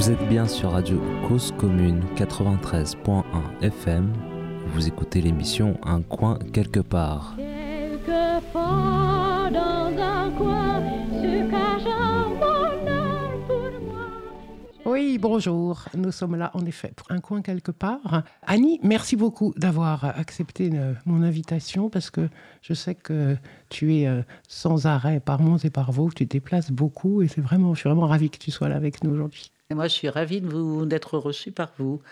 Vous êtes bien sur Radio Cause Commune 93.1 FM. Vous écoutez l'émission Un coin quelque part. Quelquefois dans un coin se cache un bonheur pour moi. Oui, bonjour. Nous sommes là, en effet, pour un coin quelque part. Annie, merci beaucoup d'avoir accepté euh, mon invitation parce que je sais que tu es euh, sans arrêt par Mons et par Vaux. Tu te déplaces beaucoup et c'est vraiment, je suis vraiment ravie que tu sois là avec nous aujourd'hui. Et moi, je suis ravie d'être reçue par vous.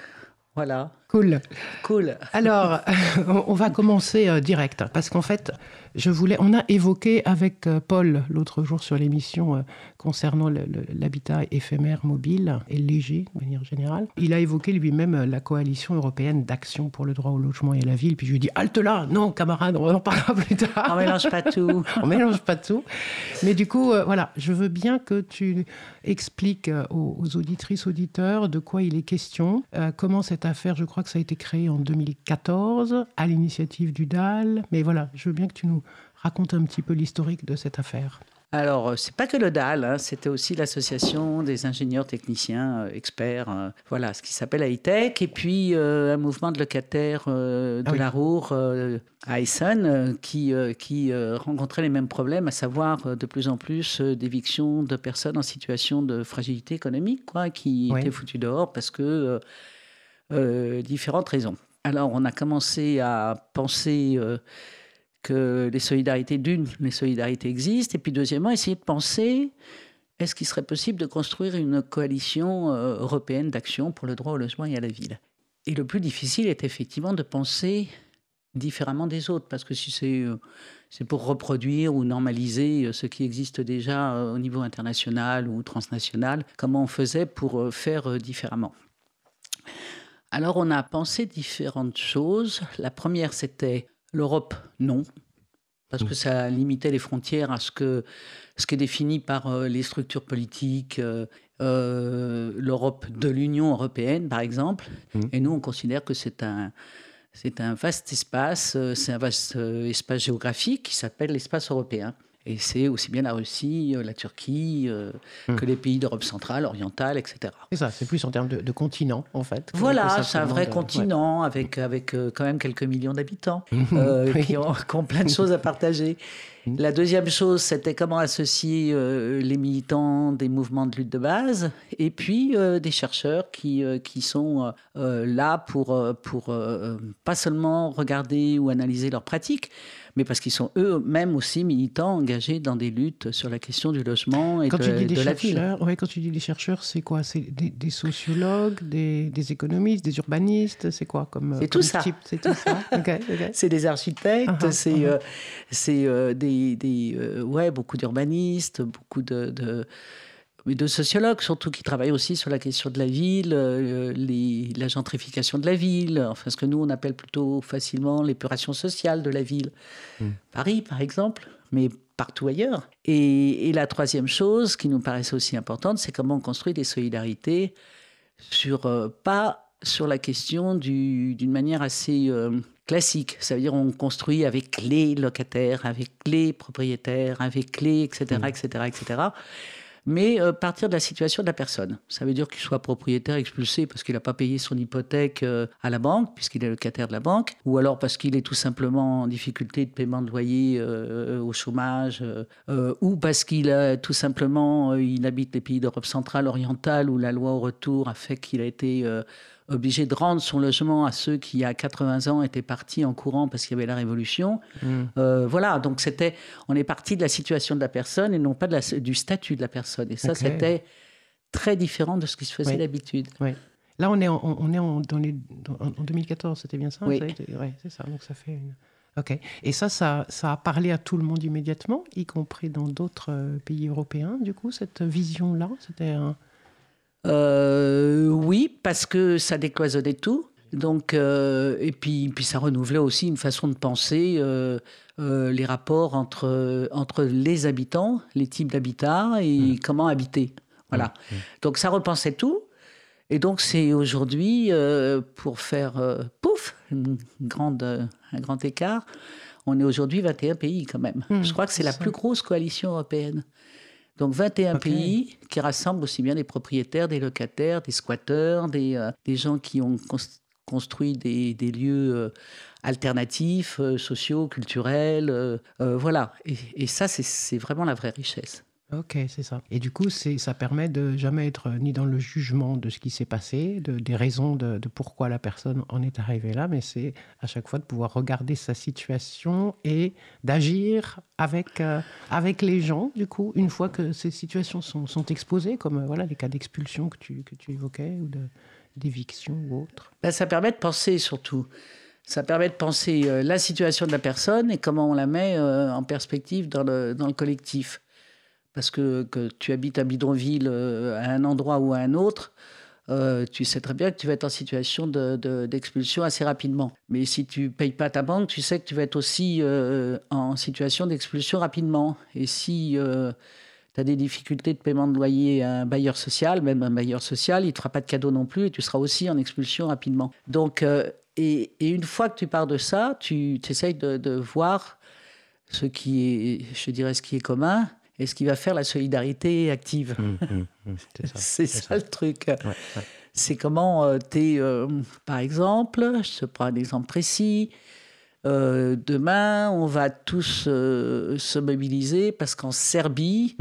Voilà, Cool. cool. Alors, on on va commencer euh, direct parce qu'en fait, je voulais. On a évoqué avec euh, Paul l'autre jour sur l'émission euh, concernant l'habitat éphémère, mobile et léger de manière générale. Il a évoqué lui-même euh, la coalition européenne d'action pour le droit au logement et à la ville. Puis je lui ai dit halte là, non camarade, on en parlera plus tard. On mélange pas tout. on mélange pas tout. Mais du coup, euh, voilà, je veux bien que tu expliques euh, aux, auditrices, auditeurs de quoi il est question, euh, comment cette affaire, je crois que ça a été créé en 2014 à l'initiative du DAL. Mais voilà, je veux bien que tu nous racontes un petit peu l'historique de cette affaire. Alors, euh, c'est pas que le DAL, hein, c'était aussi l'association des ingénieurs techniciens euh, experts, euh, voilà, ce qui s'appelle high-tech, et puis euh, un mouvement de locataires de Ah oui. la euh, à Essen qui, qui rencontrait les mêmes problèmes, à savoir de plus en plus euh, d'éviction de personnes en situation de fragilité économique, quoi, qui Oui. étaient foutues dehors parce que euh, différentes raisons. Alors, on a commencé à penser euh, que les solidarités, d'une, les solidarités existent, et puis deuxièmement, essayer de penser, est-ce qu'il serait possible de construire une coalition euh, européenne d'action pour le droit au logement et à la ville? Et le plus difficile est effectivement de penser différemment des autres, parce que si c'est pour reproduire ou normaliser ce qui existe déjà au niveau international ou transnational, comment on faisait pour faire différemment alors, on a pensé différentes choses. La première, c'était l'Europe, non, parce que ça limitait les frontières à ce, que, ce qui est défini par euh, les structures politiques, euh, euh, l'Europe de l'Union européenne, par exemple. Mhm. Et nous, on considère que c'est un, c'est un vaste espace, c'est un vaste espace géographique qui s'appelle l'espace européen. Et c'est aussi bien la Russie, euh, la Turquie, euh, Mhm. que les pays d'Europe centrale, orientale, etc. C'est ça, c'est plus en termes de, de continent, en fait. Voilà, c'est un vrai de- continent avec, avec euh, quand même quelques millions d'habitants euh, Oui. qui, ont, qui ont plein de choses à partager. Mhm. La deuxième chose, c'était comment associer euh, les militants des mouvements de lutte de base et puis euh, des chercheurs qui, euh, qui sont euh, euh, là pour, euh, pour euh, pas seulement regarder ou analyser leurs pratiques, mais parce qu'ils sont eux-mêmes aussi militants engagés dans des luttes sur la question du logement et Quand de, tu dis des de la ville. ouais, quand tu dis des chercheurs, c'est quoi? C'est des, des sociologues, des, des économistes, des urbanistes? C'est quoi comme C'est comme tout ça. C'est tout ça? C'est des architectes, ah, c'est ah. euh, c'est, euh, des, des, euh, ouais, beaucoup d'urbanistes, beaucoup de, de, mais de sociologues surtout qui travaillent aussi sur la question de la ville, euh, les, la gentrification de la ville, enfin ce que nous on appelle plutôt facilement l'épuration sociale de la ville. Mm. Paris par exemple, mais partout ailleurs. Et, et la troisième chose qui nous paraissait aussi importante, c'est comment on construit des solidarités sur euh, pas sur la question du- d'une manière assez euh, classique. Ça veut dire on construit avec les locataires, avec les propriétaires, avec les, etc., etc., etc. Mais euh, partir de la situation de la personne. Ça veut dire qu'il soit propriétaire expulsé parce qu'il n'a pas payé son hypothèque euh, à la banque, puisqu'il est locataire de la banque, ou alors parce qu'il est tout simplement en difficulté de paiement de loyer euh, au chômage, ou parce qu'il a tout simplement il habite les pays d'Europe centrale, orientale, où la loi au retour a fait qu'il a été obligé de rendre son logement à ceux qui, à 80 ans, étaient partis en courant parce qu'il y avait la révolution. Mm. Euh, voilà, donc c'était, on est parti de la situation de la personne et non pas de la- du statut de la personne. Et ça, c'était très différent de ce qui se faisait Oui. d'habitude. Là, on est en, on est en, dans les, dans- en 2014, c'était bien ça Oui. ouais, c'est ça. Donc ça fait une. Ok. Et ça, ça, ça a parlé à tout le monde immédiatement, y compris dans d'autres euh, pays européens. Du coup, cette vision-là, c'était un. Euh, oui, parce que ça décloisonnait tout. Donc, euh, et puis, puis ça renouvelait aussi une façon de penser euh, euh, les rapports entre, entre les habitants, les types d'habitat et comment habiter. Voilà. Donc ça repensait tout. Et donc c'est aujourd'hui, euh, pour faire euh, pouf, une grande, un grand écart, on est aujourd'hui 21 pays quand même. Mmh, Je crois que c'est c'est la ça. plus grosse coalition européenne. Donc 21 Ok. pays qui rassemblent aussi bien des propriétaires, des locataires, des squatteurs, des, euh, des gens qui ont cons- construit des, des lieux euh, alternatifs, euh, sociaux, culturels. euh, voilà. Et, et ça, c'est vraiment la vraie richesse. Ok, c'est ça. Et du coup, ça permet de jamais être ni dans le jugement de ce qui s'est passé, de, des raisons de, pourquoi la personne en est arrivée là, mais c'est à chaque fois de pouvoir regarder sa situation et d'agir avec, euh, les gens, du coup, une fois que ces situations sont, exposées, comme les cas d'expulsion que tu, évoquais, ou d'éviction ou autre. Ben, ça permet de penser surtout. Ça permet de penser euh, la situation de la personne et comment on la met euh, en perspective dans le collectif. Parce que, que tu habites à bidonville euh, à un endroit ou à un autre, euh, tu sais très bien que tu vas être en situation de- de- d'expulsion assez rapidement. Mais si tu payes pas ta banque, tu sais que tu vas être aussi euh, en situation d'expulsion rapidement. Et si tu as des difficultés de paiement de loyer à un bailleur social, même un bailleur social, il ne te fera pas de cadeau non plus et tu seras aussi en expulsion rapidement. Donc, euh, et, et une fois que tu pars de ça, tu essayes de, de voir ce qui est, je dirais, ce qui est commun et ce qui va faire la solidarité active. C'est ça. C'est ça, le truc. Ouais, ouais. C'est comment tu es, par exemple, je te prends un exemple précis. euh, demain, on va tous euh, se mobiliser parce qu'en Serbie,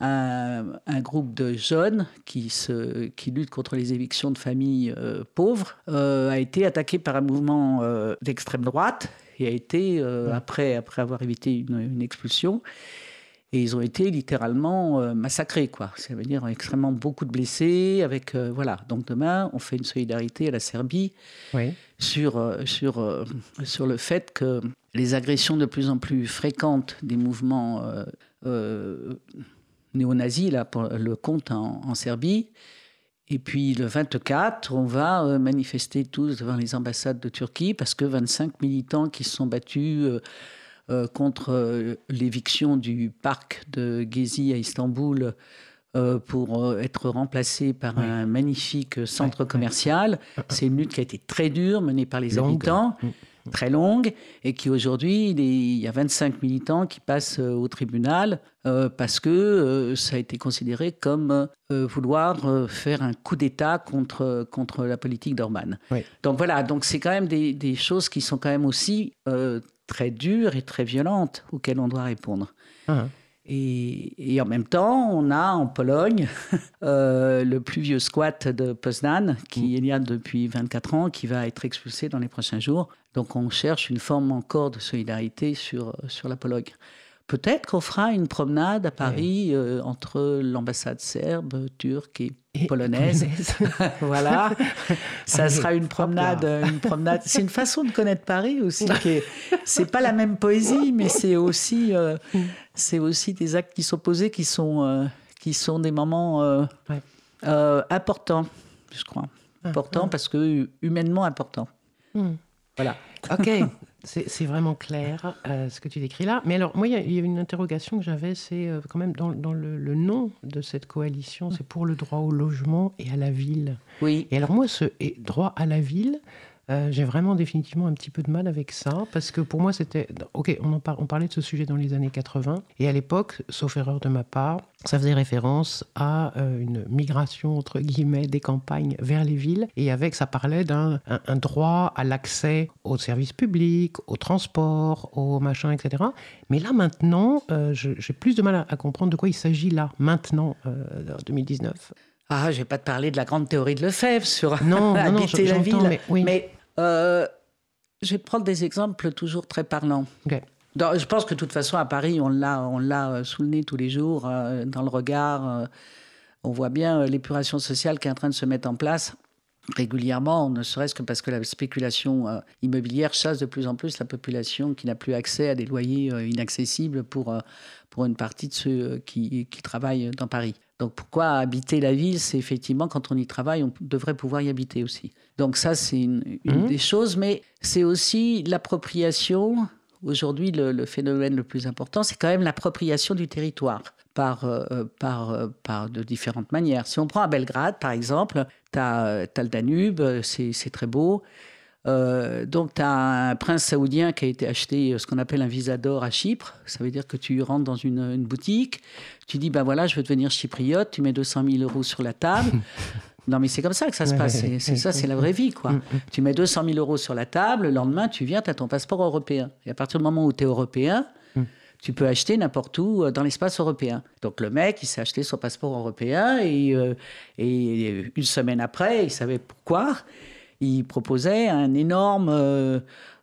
un, un groupe de jeunes qui, se, qui luttent contre les évictions de familles euh, pauvres euh, a été attaqué par un mouvement euh, d'extrême droite et a été, euh, après, après avoir évité une, une expulsion, et ils ont été littéralement euh, massacrés, quoi. Ça veut dire extrêmement beaucoup de blessés. Avec euh, voilà. Donc demain, on fait une solidarité à la Serbie Oui. sur euh, sur sur le fait que les agressions de plus en plus fréquentes des mouvements euh, euh, néo-nazis, là, pour le compte en, en Serbie. Et puis le 24, on va manifester tous devant les ambassades de Turquie parce que 25 militants qui se sont battus euh, contre euh, l'éviction du parc de Gezi à Istanbul euh, pour être remplacé par Oui. un magnifique centre commercial. C'est une lutte qui a été très dure, menée par les Longue. habitants, Mm. très longue, et qui aujourd'hui, il, y a 25 militants qui passent au tribunal euh, parce que euh, ça a été considéré comme vouloir faire un coup d'État contre, contre la politique d'Orban. Donc voilà, donc c'est quand même des, des choses qui sont quand même aussi très dures et très violentes auxquelles on doit répondre. Ah, Et, et en même temps, on a en Pologne euh, le plus vieux squat de Poznan, qui est là depuis 24 ans, qui va être expulsé dans les prochains jours. Donc on cherche une forme encore de solidarité sur, sur la Pologne. Peut-être qu'on fera une promenade à Paris euh, entre l'ambassade serbe, turque et et polonaise. voilà, ça Allez, sera une promenade, là. une promenade. C'est une façon de connaître Paris aussi. C'est pas la même poésie, mais c'est aussi, euh, c'est aussi des actes qui sont posés, qui sont, euh, qui sont des moments euh, Ouais. euh, importants, je crois. Ah, Importants parce que humainement importants. Hmm. Voilà. Ok, c'est vraiment clair euh, ce que tu décris là. Mais alors, moi, il y a- il y, a une interrogation que j'avais, c'est euh, quand même dans, dans le, le nom de cette coalition, c'est pour le droit au logement et à la ville. Oui. Et alors moi, ce et droit à la ville, euh, j'ai vraiment définitivement un petit peu de mal avec ça, parce que pour moi, c'était... Ok, on, en par- on parlait de ce sujet dans les années 80, et à l'époque, sauf erreur de ma part, ça faisait référence à euh, une migration, entre guillemets, des campagnes vers les villes, et avec, ça parlait d'un un, un droit à l'accès aux services publics, au transport, au machin, etc. Mais là, maintenant, euh, j'ai plus de mal à, à comprendre de quoi il s'agit là, maintenant, en 2019. Ah, je vais pas te parler de la grande théorie de Lefebvre sur Non, non, non, habiter la ville. mais oui. Mais euh, je vais prendre des exemples toujours très parlants. Dans- je pense que de toute façon, à Paris, on l'a, on l'a euh, sous le nez tous les jours, euh, dans le regard. euh, on voit bien l'épuration sociale qui est en train de se mettre en place régulièrement, ne serait-ce que parce que la spéculation immobilière chasse de plus en plus la population qui n'a plus accès à des loyers inaccessibles pour, pour une partie de ceux qui, qui travaillent dans Paris. Donc pourquoi habiter la ville C'est effectivement quand on y travaille, on devrait pouvoir y habiter aussi. Donc ça, c'est une, une Mhm. des choses, mais c'est aussi l'appropriation. Aujourd'hui, le, le phénomène le plus important, c'est quand même l'appropriation du territoire par, euh, par, euh, par de différentes manières. Si on prend à Belgrade, par exemple, tu as, le Danube, c'est très beau. Euh, donc, tu as un prince saoudien qui a été acheté euh, ce qu'on appelle un visa d'or à Chypre. Ça veut dire que tu rentres dans une, une boutique, tu dis, ben voilà, je veux devenir chypriote, tu mets 200 000 euros sur la table. non, mais c'est comme ça que ça se passe. C'est ça, c'est la vraie vie, quoi. Tu mets 200 000 euros sur la table, le lendemain, tu viens, tu as ton passeport européen. Et à partir du moment où tu es européen, Mm. tu peux acheter n'importe où euh, dans l'espace européen. Donc le mec, il s'est acheté son passeport européen et, euh, et une semaine après, il savait pourquoi, il proposait un énorme euh,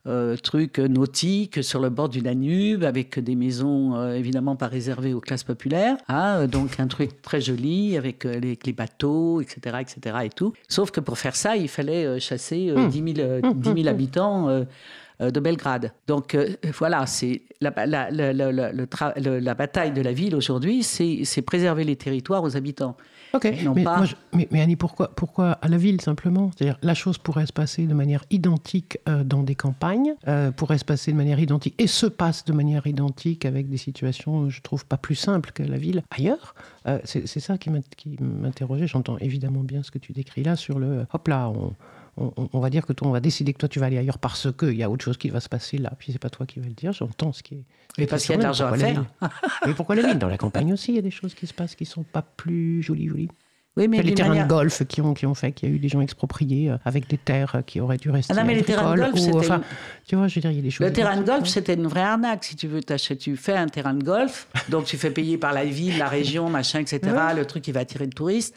euh, truc nautique sur le bord du Danube avec des maisons euh, évidemment pas réservées aux classes populaires. hein, donc un truc très joli avec les, bateaux, etc., etc. et tout. Sauf que pour faire ça, il fallait chasser euh, Mmh. 10 000, euh, 10 000 habitants. Euh, de Belgrade. Donc euh, voilà, c'est la, bataille de la ville aujourd'hui, c'est préserver les territoires aux habitants. Ok, non mais, pas- moi, je- mais, mais Annie, pourquoi, pourquoi à la ville simplement? C'est-à-dire, la chose pourrait se passer de manière identique euh, dans des campagnes, euh, pourrait se passer de manière identique et se passe de manière identique avec des situations, je trouve, pas plus simples que la ville ailleurs. Euh, c'est ça qui m'interrogeait. J'entends évidemment bien ce que tu décris là sur le hop là, on, on- on va dire que toi, on va décider que toi tu vas aller ailleurs parce qu'il y a autre chose qui va se passer là, puis c'est pas toi qui vas le dire. J'entends ce qui est. Mais parce qu'il y a de l'argent à faire. Mais pourquoi la ville? Dans la campagne aussi, il y a des choses qui se passent qui sont pas plus jolies, jolies. Oui, mais les terrains manière- de golf qui ont, qui ont fait qu'il y a eu des gens expropriés euh, avec des terres euh, qui auraient dû rester. Ah non, mais les terrains de golf, c'était enfin, une- Tu vois, je veux dire, il y a des choses. Le terrain de golf, c'était une vraie arnaque. Si tu veux, tu fais un terrain de golf, donc tu fais payer par la ville, la région, machin, etc. Le truc qui va attirer le touriste.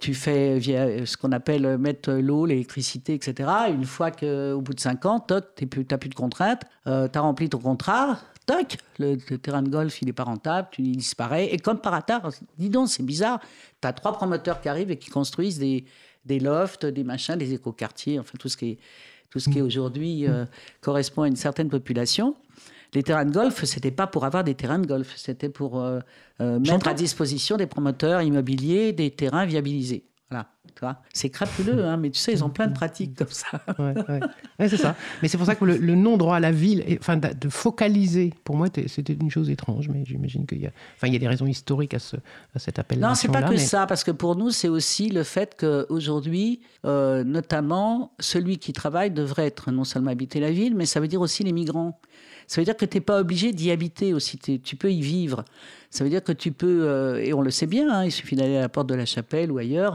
Tu fais via euh, ce qu'on appelle euh, mettre l'eau, l'électricité, etc. Une fois qu'au bout de 5 ans, tu n'as plus de contraintes, tu as rempli ton contrat, toc, le, le terrain de golf, il n'est pas rentable, tu il disparaît. Et comme par hasard, dis donc, c'est bizarre, tu as trois promoteurs qui arrivent et qui construisent des, des lofts, des machins, des écoquartiers, enfin tout ce qui est, tout ce qui est aujourd'hui euh, correspond à une certaine population. Les terrains de golf, c'était pas pour avoir des terrains de golf, c'était pour euh, euh, mettre à disposition des promoteurs immobiliers des terrains viabilisés. Voilà, tu vois. C'est crapuleux, hein, mais tu sais, ils ont plein de pratiques comme ça. Ouais, ouais. Ouais, c'est ça. Mais c'est pour ça que le, le non droit à la ville, enfin, de, de focaliser, pour moi, c'était une chose étrange, mais j'imagine qu'il y a, enfin, il y a des raisons historiques à, ce, à cet appel. Non, c'est pas que ça, parce que pour nous, c'est aussi le fait qu'aujourd'hui, euh, notamment, celui qui travaille devrait être non seulement habiter la ville, mais ça veut dire aussi les migrants. Ça veut dire que tu n'es pas obligé d'y habiter aussi, tu peux y vivre. Ça veut dire que tu peux, euh, et on le sait bien, hein, il suffit d'aller à la porte de la chapelle ou ailleurs,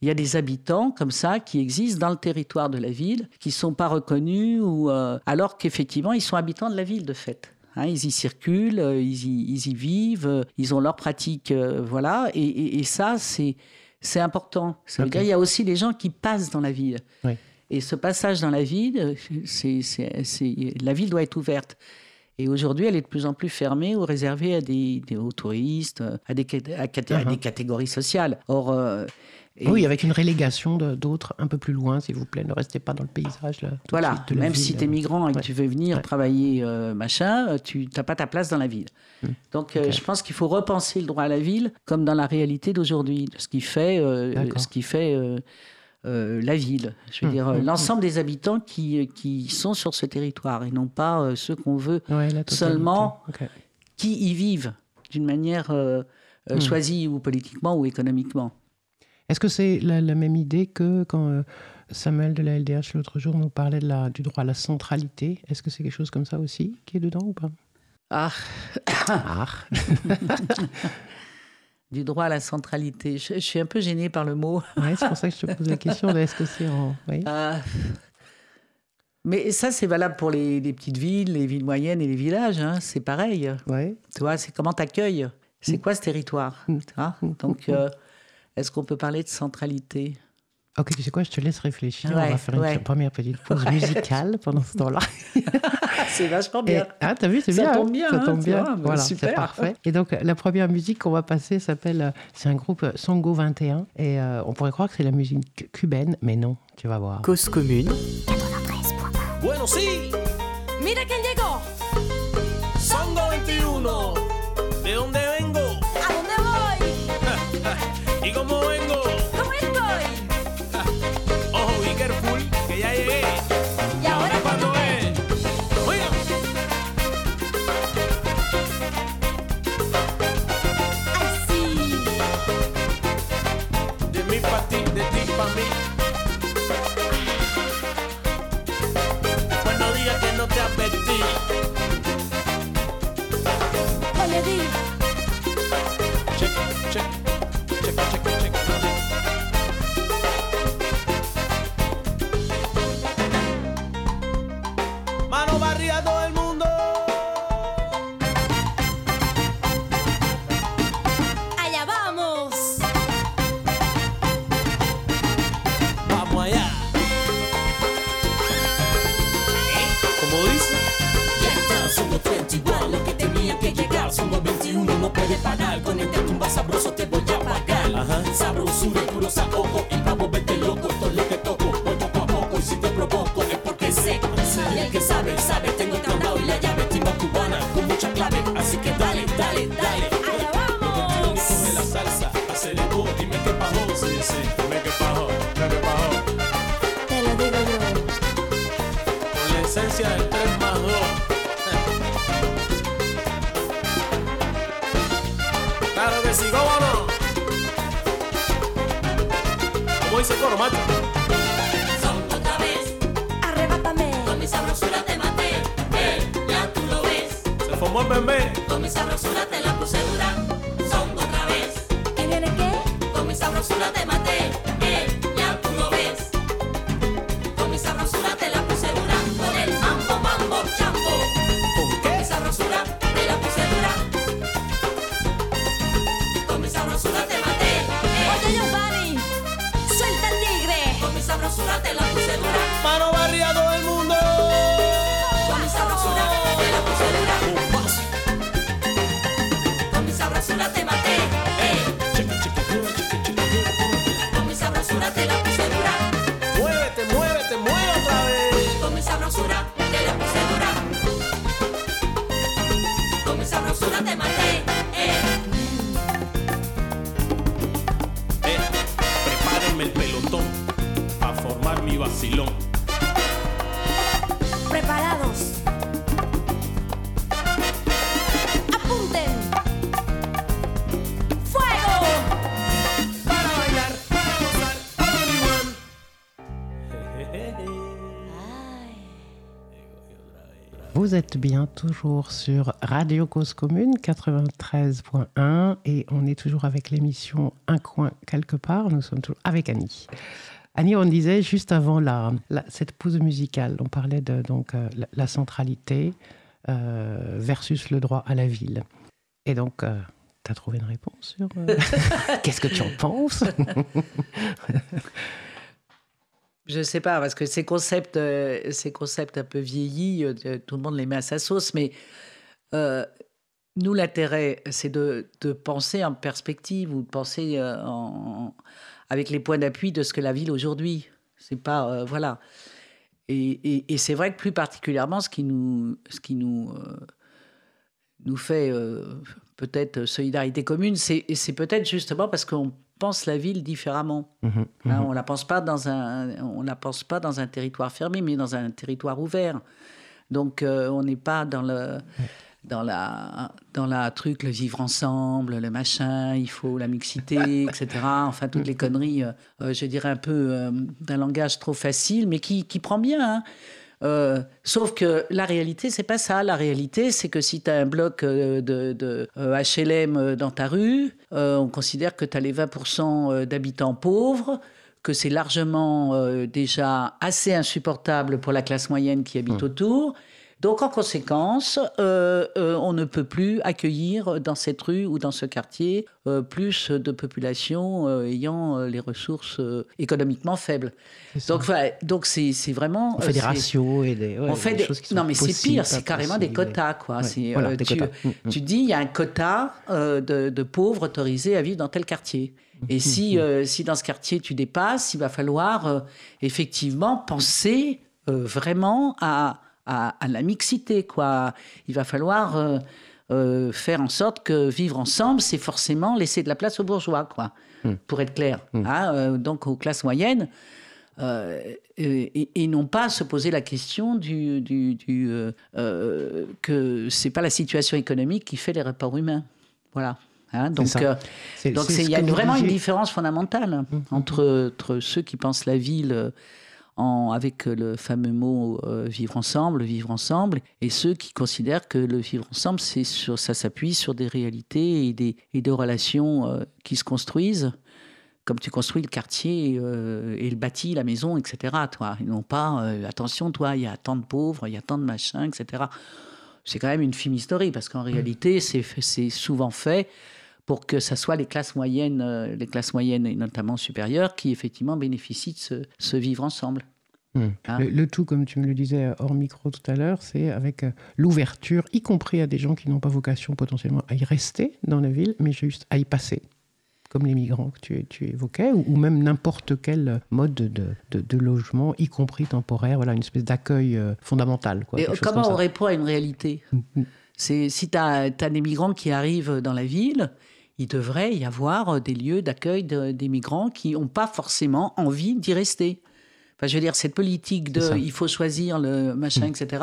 il y a des habitants comme ça qui existent dans le territoire de la ville, qui ne sont pas reconnus, ou, euh, alors qu'effectivement, ils sont habitants de la ville de fait. Hein, ils y circulent, euh, ils y, ils y vivent, ils ont leurs pratiques, euh, voilà. Et, et- et ça, c'est c'est important. Ça veut dire qu'il y a aussi les gens qui passent dans la ville. Oui. Et ce passage dans la ville, c'est- la ville doit être ouverte. Et aujourd'hui, elle est de plus en plus fermée ou réservée à des, des- aux touristes, euh, à des, cat- à Uh-huh. des catégories sociales. Or, euh, et- Oui, avec une relégation d'autres un peu plus loin, s'il vous plaît. Ne restez pas dans le paysage. Là, Voilà, suite même ville. si tu es migrant et que tu veux venir Ouais. travailler, euh, machin, tu n'as pas ta place dans la ville. Donc, euh, Hmm. Ok. je pense qu'il faut repenser le droit à la ville comme dans la réalité d'aujourd'hui, ce qui fait, euh, ce qui fait euh, euh, la ville. Je veux Hmm, dire, euh, hmm, l'ensemble des habitants qui, qui sont sur ce territoire et non pas euh, ceux qu'on veut, Ouais, seulement- qui y vivent d'une manière euh, euh, choisie ou politiquement ou économiquement. Est-ce que c'est la, la même idée que quand euh, Samuel de la LDH l'autre jour nous parlait de la, du droit à la centralité? Est-ce que c'est quelque chose comme ça aussi qui est dedans ou pas? Ah, Ah, du droit à la centralité. Je, je suis un peu gênée par le mot. ouais, c'est pour ça que je te pose la question. de Est-ce que c'est en. Oui. Euh, mais ça, c'est valable pour les, les petites villes, les villes moyennes et les villages. hein. C'est pareil. Ouais. Tu vois, c'est comment t'accueilles. C'est quoi ce territoire Mm. tu vois? Donc, euh, est-ce qu'on peut parler de centralité? Ok, tu sais quoi, je te laisse réfléchir. On va faire une ouais. première petite pause musicale pendant ce temps-là. C'est vachement bien. ah, t'as vu, c'est Ça bien. tombe hein bien, Ça hein, tombe tu bien. vois, voilà, super. c'est parfait. Et donc, la première musique qu'on va passer s'appelle. euh, C'est un groupe euh, Songo 21. Et euh, on pourrait croire que c'est la musique cubaine, mais non, tu vas voir. Cause commune, Bueno, sí, Mira quién llegó. Songo 21. la Amor, bebé. Bien toujours sur Radio Cause Commune 93.1 et on est toujours avec l'émission Un coin quelque part. Nous sommes toujours avec Annie. Annie, on disait juste avant la, la- cette pause musicale, on parlait de donc, euh, la, centralité euh, versus le droit à la ville. Et donc, tu as trouvé une réponse sur. euh, Qu'est-ce que tu en penses? Je sais pas, parce que ces concepts, euh, ces concepts un peu vieillis, euh, tout le monde les met à sa sauce, mais euh, nous, l'intérêt, c'est de, penser en perspective ou de penser euh, en, avec les points d'appui de ce que la ville aujourd'hui. C'est pas. euh, voilà. Et, c'est vrai que plus particulièrement, ce qui nous, ce qui nous, euh, nous fait euh, peut-être solidarité commune, c'est peut-être justement parce qu'on pense la ville différemment. Mhm, Hein, mhm. on la pense pas dans un, on la pense pas dans un territoire fermé, mais dans un territoire ouvert. Donc euh, on n'est pas dans le, dans la, dans la truc le vivre ensemble, le machin, il faut la mixité, etc. Enfin toutes les conneries, euh, euh, je dirais un peu euh, d'un langage trop facile, mais qui, qui prend bien. hein. Euh, sauf que la réalité, c'est pas ça. La réalité, c'est que si tu as un bloc euh, de, de, HLM euh, dans ta rue, euh, on considère que tu as les 20% euh, d'habitants pauvres, que c'est largement euh, déjà assez insupportable pour la classe moyenne qui habite autour. Donc, en conséquence, euh, euh, on ne peut plus accueillir dans cette rue ou dans ce quartier euh, plus de population ayant les ressources économiquement faibles. Donc, voilà, donc c'est c'est vraiment. on fait des ratios et des, ouais, on fait des des... choses qui sont Non, mais c'est pire, c'est carrément des quotas, quoi. Ouais, C'est, voilà, des tu, quotas. Mm, mm. tu dis, il y a un quota de, de pauvres autorisés à vivre dans tel quartier. Mm, Et si, euh, si dans ce quartier tu dépasses, il va falloir euh, effectivement penser euh, vraiment à, à, à la mixité, quoi. Il va falloir euh, euh, faire en sorte que vivre ensemble, c'est forcément laisser de la place aux bourgeois, quoi. Mm. Pour être clair. Hein, euh, donc aux classes moyennes. Et, et- non pas se poser la question du, du, du, que c'est pas la situation économique qui fait les rapports humains. Voilà. Hein, donc, euh, il y a vraiment une différence fondamentale entre, entre ceux qui pensent la ville avec le fameux mot euh, vivre ensemble, vivre ensemble, et ceux qui considèrent que le vivre ensemble, ça s'appuie sur des réalités et des, et des relations euh, qui se construisent, comme tu construis le quartier euh, et le bâti, la maison, etc. Toi, et non pas attention, toi, il y a tant de pauvres, il y a tant de machins, etc. C'est quand même une film historique parce qu'en réalité, c'est fait- c'est souvent fait pour que ça soit les classes moyennes, euh, les classes moyennes et notamment supérieures, qui effectivement bénéficient de ce, ce vivre ensemble. Hmm. Ah. Le, le tout, comme tu me le disais hors micro tout à l'heure, c'est avec euh, l'ouverture, y compris à des gens qui n'ont pas vocation potentiellement à y rester dans la ville, mais juste à y passer, comme les migrants que tu, tu évoquais, ou, ou même n'importe quel mode de, de- de logement, y compris temporaire, voilà, une espèce d'accueil euh, fondamental. Quoi, Et comment comme on répond à une réalité? Mhm. C'est si tu as, des migrants qui arrivent dans la ville, il devrait y avoir des lieux d'accueil de- des migrants qui n'ont pas forcément envie d'y rester. Enfin, je veux dire, cette politique de il faut choisir le machin, etc.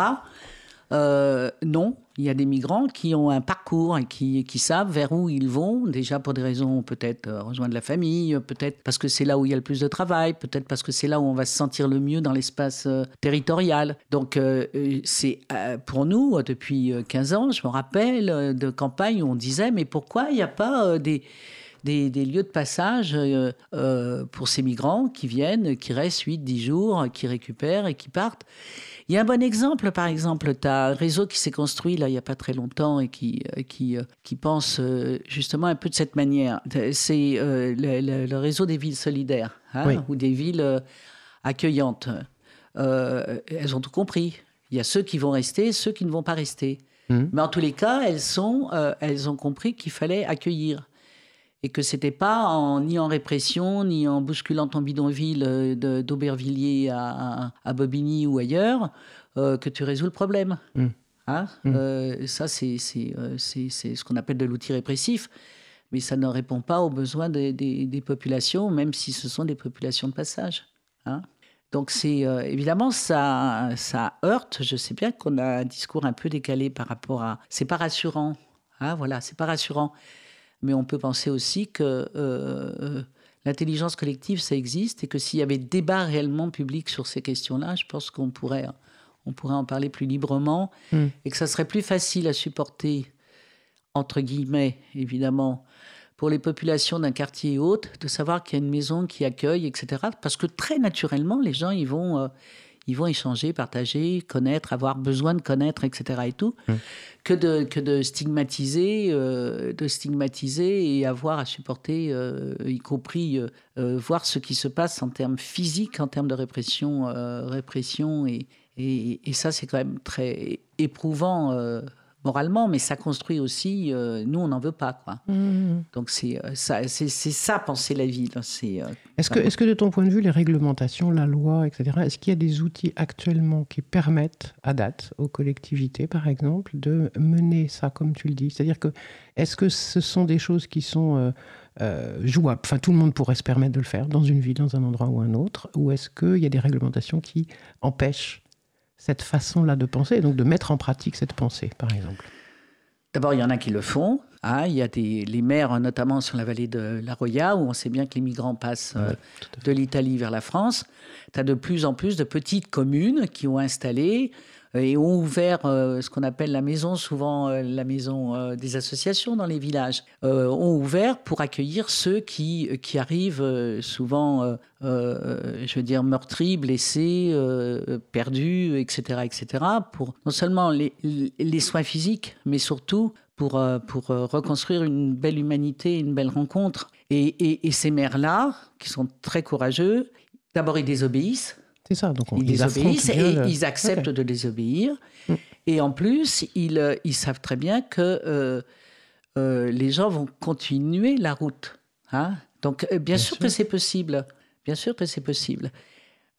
euh, non, il y a des migrants qui ont un parcours et qui, savent vers où ils vont, déjà pour des raisons peut-être euh, rejoindre la famille, peut-être parce que c'est là où il y a le plus de travail, peut-être parce que c'est là où on va se sentir le mieux dans l'espace euh, territorial. Donc euh, c'est pour nous, depuis euh, 15 ans, je me rappelle de campagnes où on disait mais pourquoi il n'y a pas des, lieux de passage pour ces migrants qui viennent, qui restent 8, 10 jours, qui récupèrent et qui partent? Il y a un bon exemple, par exemple, tu as un réseau qui s'est construit là il n'y a pas très longtemps et qui, euh, qui, euh, qui pense euh, justement un peu de cette manière. C'est euh, le, le- le réseau des villes solidaires hein, Oui. ou des villes accueillantes. Euh, elles ont tout compris. Il y a ceux qui vont rester, ceux qui ne vont pas rester. Mhm. Mais en tous les cas, elles, sont, euh, elles ont compris qu'il fallait accueillir. Et que c'était pas en, ni en répression, ni en bousculant ton bidonville euh, d'Aubervilliers à, à- à Bobigny ou ailleurs euh, que tu résous le problème. Mm. Hein Mm. Euh, ça, c'est c'est, euh, c'est- c'est ce qu'on appelle de l'outil répressif. Mais ça ne répond pas aux besoins des, des- des populations, même si ce sont des populations de passage. Hein donc c'est euh, évidemment ça, ça heurte. Je sais bien qu'on a un discours un peu décalé par rapport à. C'est pas rassurant. Hein, voilà, c'est pas rassurant. Mais on peut penser aussi que euh, euh, l'intelligence collective, ça existe et que s'il y avait débat réellement public sur ces questions-là, je pense qu'on pourrait, on pourrait en parler plus librement Mm. et que ça serait plus facile à supporter, entre guillemets, évidemment, pour les populations d'un quartier haute, de savoir qu'il y a une maison qui accueille, etc. Parce que très naturellement, les gens, ils vont, euh, ils vont échanger, partager, connaître, avoir besoin de connaître, etc. et tout, que de, que de stigmatiser, euh, de stigmatiser et avoir à supporter, euh, y compris euh, voir ce qui se passe en termes physiques, en termes de répression, répression et, et, et ça, c'est quand même très éprouvant moralement, mais ça construit aussi. euh, nous, on n'en veut pas, quoi. Mhm. Donc c'est euh, ça, c'est ça penser la ville. C'est euh, Est-ce que, est que de ton point de vue, les réglementations, la loi, etc., est-ce qu'il y a des outils actuellement qui permettent, à date, aux collectivités, par exemple, de mener ça comme tu le dis? C'est-à-dire que, est-ce que ce sont des choses qui sont euh, jouables? Enfin, tout le monde pourrait se permettre de le faire dans une ville, dans un endroit ou un autre Ou est-ce qu'il y a des réglementations qui empêchent cette façon-là de penser, donc de mettre en pratique cette pensée, par exemple D'abord, il y en a qui le font. hein. il y a des, les maires, notamment sur la vallée de la Roya, où on sait bien que les migrants passent euh, de l'Italie vers la France. Tu as de plus en plus de petites communes qui ont installé et ont ouvert euh, ce qu'on appelle la maison, souvent euh, la maison euh, des associations dans les villages, euh, ont ouvert pour accueillir ceux qui, qui arrivent euh, souvent, euh, euh, je veux dire, meurtris, blessés, euh, perdus, etc., etc., pour non seulement les, soins physiques, mais surtout pour, euh, pour euh, reconstruire une belle humanité, une belle rencontre. Et, et- et ces maires-là, qui sont très courageux, d'abord ils désobéissent, C'est ça, donc on, ils désobéissent affrontent et le- ils acceptent de désobéir. Mm. Et en plus, ils, euh, ils savent très bien que euh, euh, les gens vont continuer la route. hein. Donc, euh, bien, Bien sûr, sûr. que c'est possible. Bien sûr que c'est possible.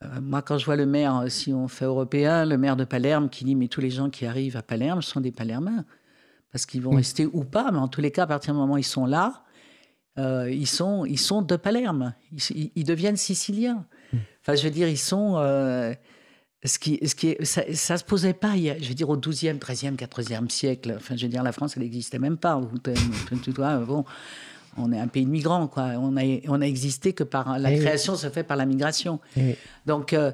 Euh, moi, quand je vois le maire, euh, si on fait européen, le maire de Palerme qui dit Mais tous les gens qui arrivent à Palerme sont des Palermains. Parce qu'ils vont Mm. rester ou pas, mais en tous les cas, à partir du moment où ils sont là, euh, ils, sont, ils sont de Palerme. Ils, ils- ils deviennent siciliens. Enfin, je veux dire, ils sont. euh, ce qui, ce qui est, ça, ça se posait pas, il y a- je veux dire, au 12e, 13e, 14e siècle. Enfin, je veux dire, la France, elle n'existait même pas. Euh, bon, on est un pays de migrants, quoi. On a, on a existé que par. La Eh oui. création se fait par la migration. Eh oui. Donc, euh,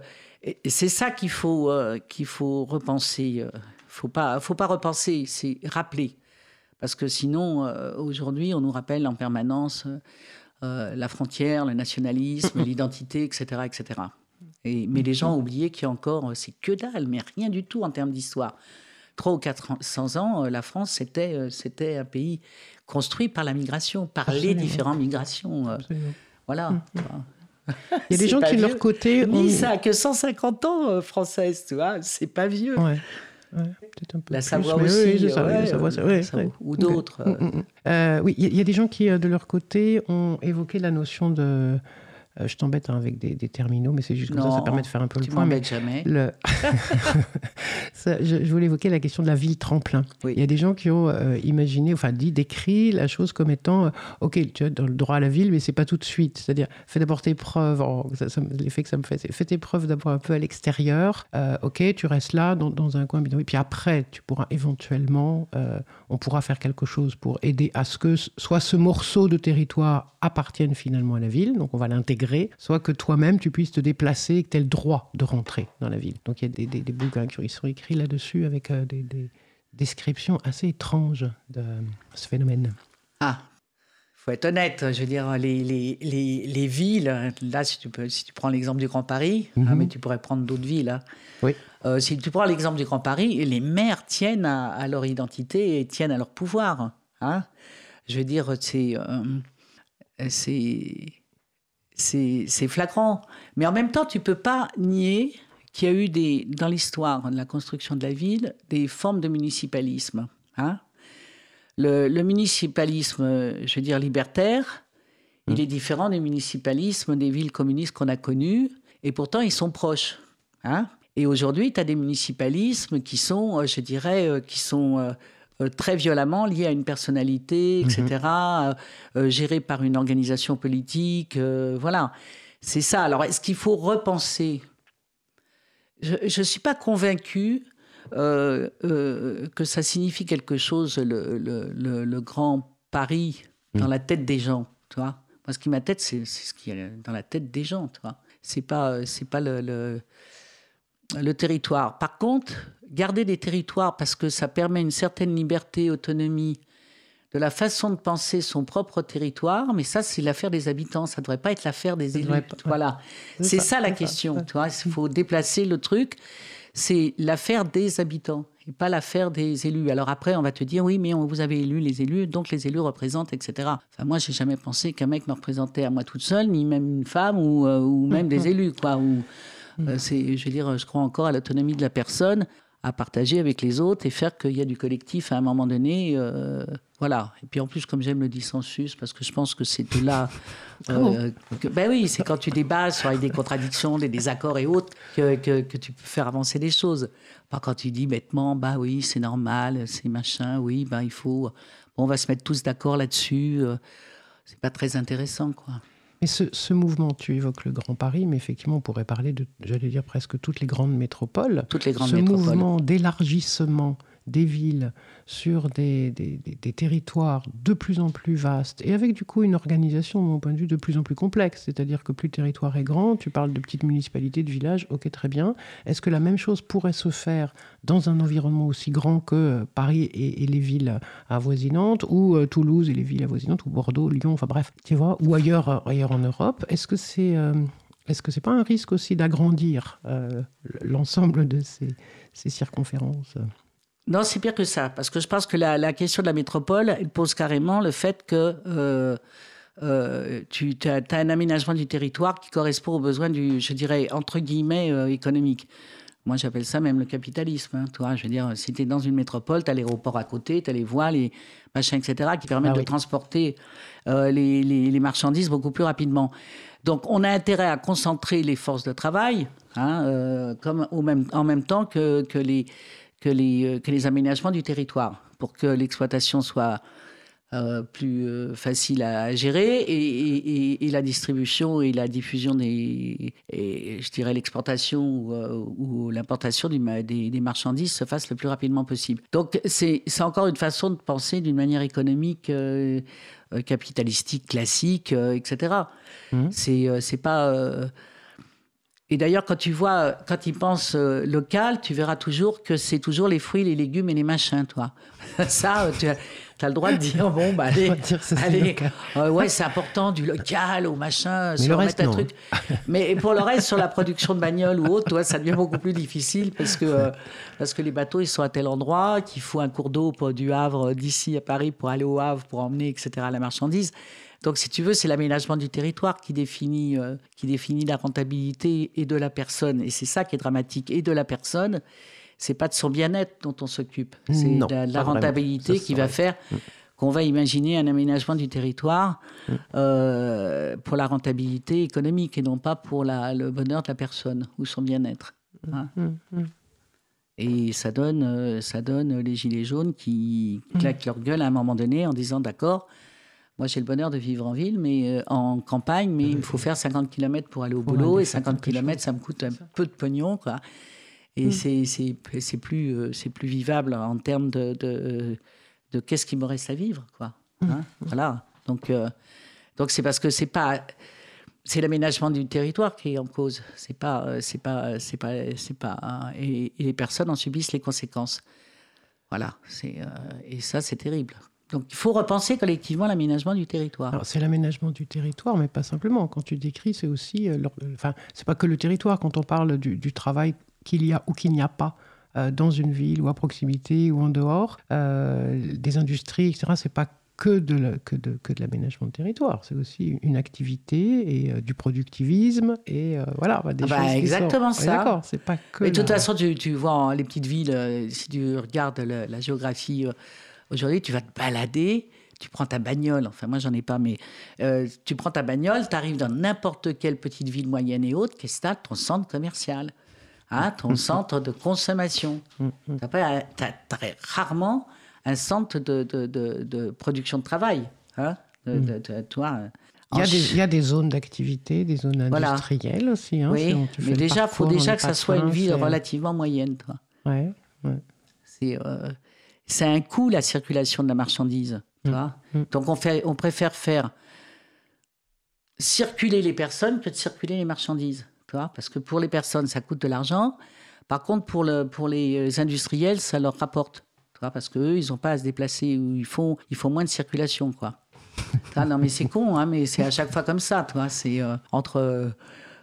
c'est ça qu'il faut, euh, qu'il faut repenser. faut pas, faut pas repenser, c'est rappeler. Parce que sinon, euh, aujourd'hui, on nous rappelle en permanence euh, euh, la frontière, le nationalisme, l'identité, etc., etc. Et, mais les gens ont oublié qu'il y a encore, euh, c'est que dalle, mais rien du tout en termes d'histoire. 300 ou 400 ans, euh, la France, c'était, c'était un pays construit par la migration, par les différentes migrations. Absolument. voilà. tu vois. Il y a des gens qui, de leur côté, ont... Ni ça, que 150 ans euh, française, tu vois, c'est pas vieux. Ouais. Un peu La Savoie aussi, oui, ça, ouais, la Savoie, ouais, ou d'autres, Mm, mm, mm. Euh, oui, il y, a- il y a des gens qui, euh, de leur côté, ont évoqué la notion de. Euh, je t'embête hein, avec des, des terminaux, mais c'est juste comme ça, ça permet de faire un peu le point. mais m'embêtes jamais. le- Ça, je, je voulais évoquer la question de la ville tremplin. Oui. Il y a des gens qui ont euh, imaginé, enfin dit, décrit la chose comme étant, euh, ok, tu as dans le droit à la ville, mais c'est pas tout de suite. C'est-à-dire, fais d'abord tes preuves. Ça- ça L'effet que ça me fait, c'est fais tes preuves d'abord un peu à l'extérieur. Euh, ok, tu restes là dans, dans un coin. Et puis après, tu pourras éventuellement, on pourra faire quelque chose pour aider à ce que soit ce morceau de territoire appartienne finalement à la ville. Donc on va l'intégrer, soit que toi-même tu puisses te déplacer et que tu aies le droit de rentrer dans la ville. Donc il y a des, des- des bouquins qui sont écrits là-dessus avec euh, des, des descriptions assez étranges de ce phénomène. Ah, faut être honnête. Je veux dire, les, les, les, les villes, là, si tu, peux, si tu prends l'exemple du Grand Paris, Mhm. hein, mais tu pourrais prendre d'autres villes. hein. Oui. Euh, si tu prends l'exemple du Grand Paris, les maires tiennent à, à leur identité et tiennent à leur pouvoir. hein. Je veux dire, c'est. euh, c'est. C'est flagrant. Mais en même temps, tu peux pas nier qu'il y a eu des, dans l'histoire de la construction de la ville des formes de municipalisme. Hein le, le municipalisme, je veux dire, libertaire, il est différent du municipalisme des villes communistes qu'on a connues, et pourtant ils sont proches. Hein et aujourd'hui, tu as des municipalismes qui sont, euh, je dirais, euh, qui sont euh, très violemment liés à une personnalité, etc., euh, euh, gérés par une organisation politique. euh, voilà. C'est ça. Alors, est-ce qu'il faut repenser? Je ne suis pas convaincu euh, euh, que ça signifie quelque chose, le, le- le- le grand Paris, dans la tête des gens. Tu vois Moi, ce qui ma tête, c'est ce qui est dans la tête des gens. Tu vois C'est pas, euh, c'est pas le territoire. Par contre, garder des territoires parce que ça permet une certaine liberté, autonomie de la façon de penser son propre territoire, mais ça, c'est l'affaire des habitants. Ça ne devrait pas être l'affaire des élus. Voilà. C'est ça, ça, la question. il faut déplacer le truc. C'est l'affaire des habitants et pas l'affaire des élus. Alors après, on va te dire, oui, mais on, vous avez élu les élus, donc les élus représentent, etc. Enfin, moi, j'ai jamais pensé qu'un mec me représentait à moi toute seule, ni même une femme ou, euh, ou même des élus, quoi. Ou, euh, c'est, je veux dire, je crois encore à l'autonomie de la personne à partager avec les autres et faire qu'il y a du collectif à un moment donné. euh, voilà. Et puis en plus, comme j'aime le dissensus, parce que je pense que c'est de là. euh, que- ben oui, c'est quand tu débats sur des contradictions, des désaccords et autres que, que, que tu peux faire avancer les choses. Pas quand tu dis bêtement, bah oui, c'est normal, c'est machin, oui, ben il faut. Bon, on va se mettre tous d'accord là-dessus. euh, c'est pas très intéressant, quoi. Mais ce, ce mouvement, tu évoques le Grand Paris, mais effectivement, on pourrait parler de, j'allais dire, presque toutes les grandes métropoles. Toutes les grandes ce métropoles. mouvement d'élargissement des villes sur des, territoires de plus en plus vastes et avec du coup une organisation, de mon point de vue, de plus en plus complexe. C'est-à-dire que plus le territoire est grand, tu parles de petites municipalités, de villages, ok, très bien. Est-ce que la même chose pourrait se faire dans un environnement aussi grand que euh, Paris et, les villes avoisinantes, ou euh, Toulouse et les villes avoisinantes, ou Bordeaux, Lyon, enfin bref, tu vois, ou ailleurs, euh, ailleurs en Europe? Est-ce que c'est... est-ce que c'est pas un risque aussi d'agrandir l'ensemble de ces circonférences? Non, c'est pire que ça, parce que je pense que la, la question de la métropole, elle pose carrément le fait que euh, euh, tu as, un aménagement du territoire qui correspond aux besoins du, je dirais, entre guillemets, euh, économique. Moi, j'appelle ça même le capitalisme. hein, tu vois, je veux dire, si tu es dans une métropole, tu as l'aéroport à côté, tu as les voies, les machins, etc., qui permettent Ah de transporter euh, les, les- les marchandises beaucoup plus rapidement. Donc, on a intérêt à concentrer les forces de travail, hein, euh, comme au même, en même temps que, que, les, que, les, euh, que les aménagements du territoire, pour que l'exploitation soit euh, plus euh, facile à gérer et, et- et- et la distribution et la diffusion des, et je dirais l'exportation ou, ou l'importation des, des marchandises se fasse le plus rapidement possible. Donc c'est encore une façon de penser d'une manière économique, euh, capitalistique, classique, euh, etc. C'est euh, c'est pas. Et d'ailleurs, quand tu vois, quand ils pensent euh, local, tu verras toujours que c'est toujours les fruits, les légumes et les machins, toi. Ça, euh, tu as, as le droit de dire, bon, bah, allez. Euh, ouais, c'est important, du local au machin, se le reste, un non. truc. Mais pour le reste, sur la production de bagnoles ou autre, toi, ça devient beaucoup plus difficile parce que, euh, parce que les bateaux, ils sont à tel endroit, qu'il faut un cours d'eau pour du Havre, d'ici à Paris, pour aller au Havre, pour emmener, etc., la marchandise. Donc, si tu veux, c'est l'aménagement du territoire qui définit, euh, qui définit la rentabilité et de la personne. Et c'est ça qui est dramatique. Et de la personne, c'est pas de son bien-être dont on s'occupe. C'est Non, de la, rentabilité Ça, qui va vrai. faire qu'on va imaginer un aménagement du territoire euh, pour la rentabilité économique et non pas pour la- le bonheur de la personne ou son bien-être. hein. Et ça donne, euh, ça donne les gilets jaunes qui claquent leur gueule à un moment donné en disant d'accord, moi j'ai le bonheur de vivre en ville, mais euh, en campagne, mais il me faut faire 50 km pour aller au boulot aller et faire 50 quelque km ça me coûte un peu de pognon quoi. Et c'est c'est c'est plus euh, c'est plus vivable en termes de de, de qu'est-ce qui me reste à vivre quoi. hein. Voilà. Donc euh, donc c'est parce que c'est pas c'est l'aménagement du territoire qui est en cause. C'est pas, euh, c'est pas, c'est pas, c'est pas. hein, et, et les personnes en subissent les conséquences. Voilà. C'est euh, et ça, c'est terrible. Donc, il faut repenser collectivement l'aménagement du territoire. Alors, c'est l'aménagement du territoire, mais pas simplement. Quand tu décris, c'est aussi. euh, Enfin, c'est pas que le territoire. Quand on parle du, du travail qu'il y a ou qu'il n'y a pas euh, dans une ville ou à proximité ou en dehors, euh, des industries, etc., c'est pas que de, la- que de, que de l'aménagement de territoire. C'est aussi une activité et euh, du productivisme et euh, voilà. bah, des Ah bah, choses qui exactement Ouais, ça. D'accord, c'est pas que. Mais de toute façon, tu, tu vois en- les petites villes, euh, si tu regardes le- la géographie aujourd'hui, tu vas te balader, tu prends ta bagnole, enfin moi j'en ai pas, mais euh, tu prends ta bagnole, tu arrives dans n'importe quelle petite ville moyenne et haute, qu'est-ce que Ton centre commercial, hein, ton centre de consommation. Pas- t'as- t'as rarement un centre de, de- de- de production de travail. Hein, toi, Il y, a des, Ch- il y a des zones d'activité, des zones Voilà. industrielles aussi. hein, oui, si tu mais déjà, il faut déjà que ça soit une ville relativement moyenne. Toi. Ouais, ouais. C'est euh, c'est un coût, la circulation de la marchandise. tu Mm. vois. Mm. Donc, on, fait, on préfère faire circuler les personnes que de circuler les marchandises. tu vois, Parce que pour les personnes, ça coûte de l'argent. Par contre, pour, le, pour les industriels, ça leur rapporte. tu vois, Parce qu'eux, ils n'ont pas à se déplacer. Ou ils, font, ils font moins de circulation. Quoi. Ah, non, mais c'est con, hein, mais c'est à chaque fois comme ça. tu vois, C'est euh, entre. euh,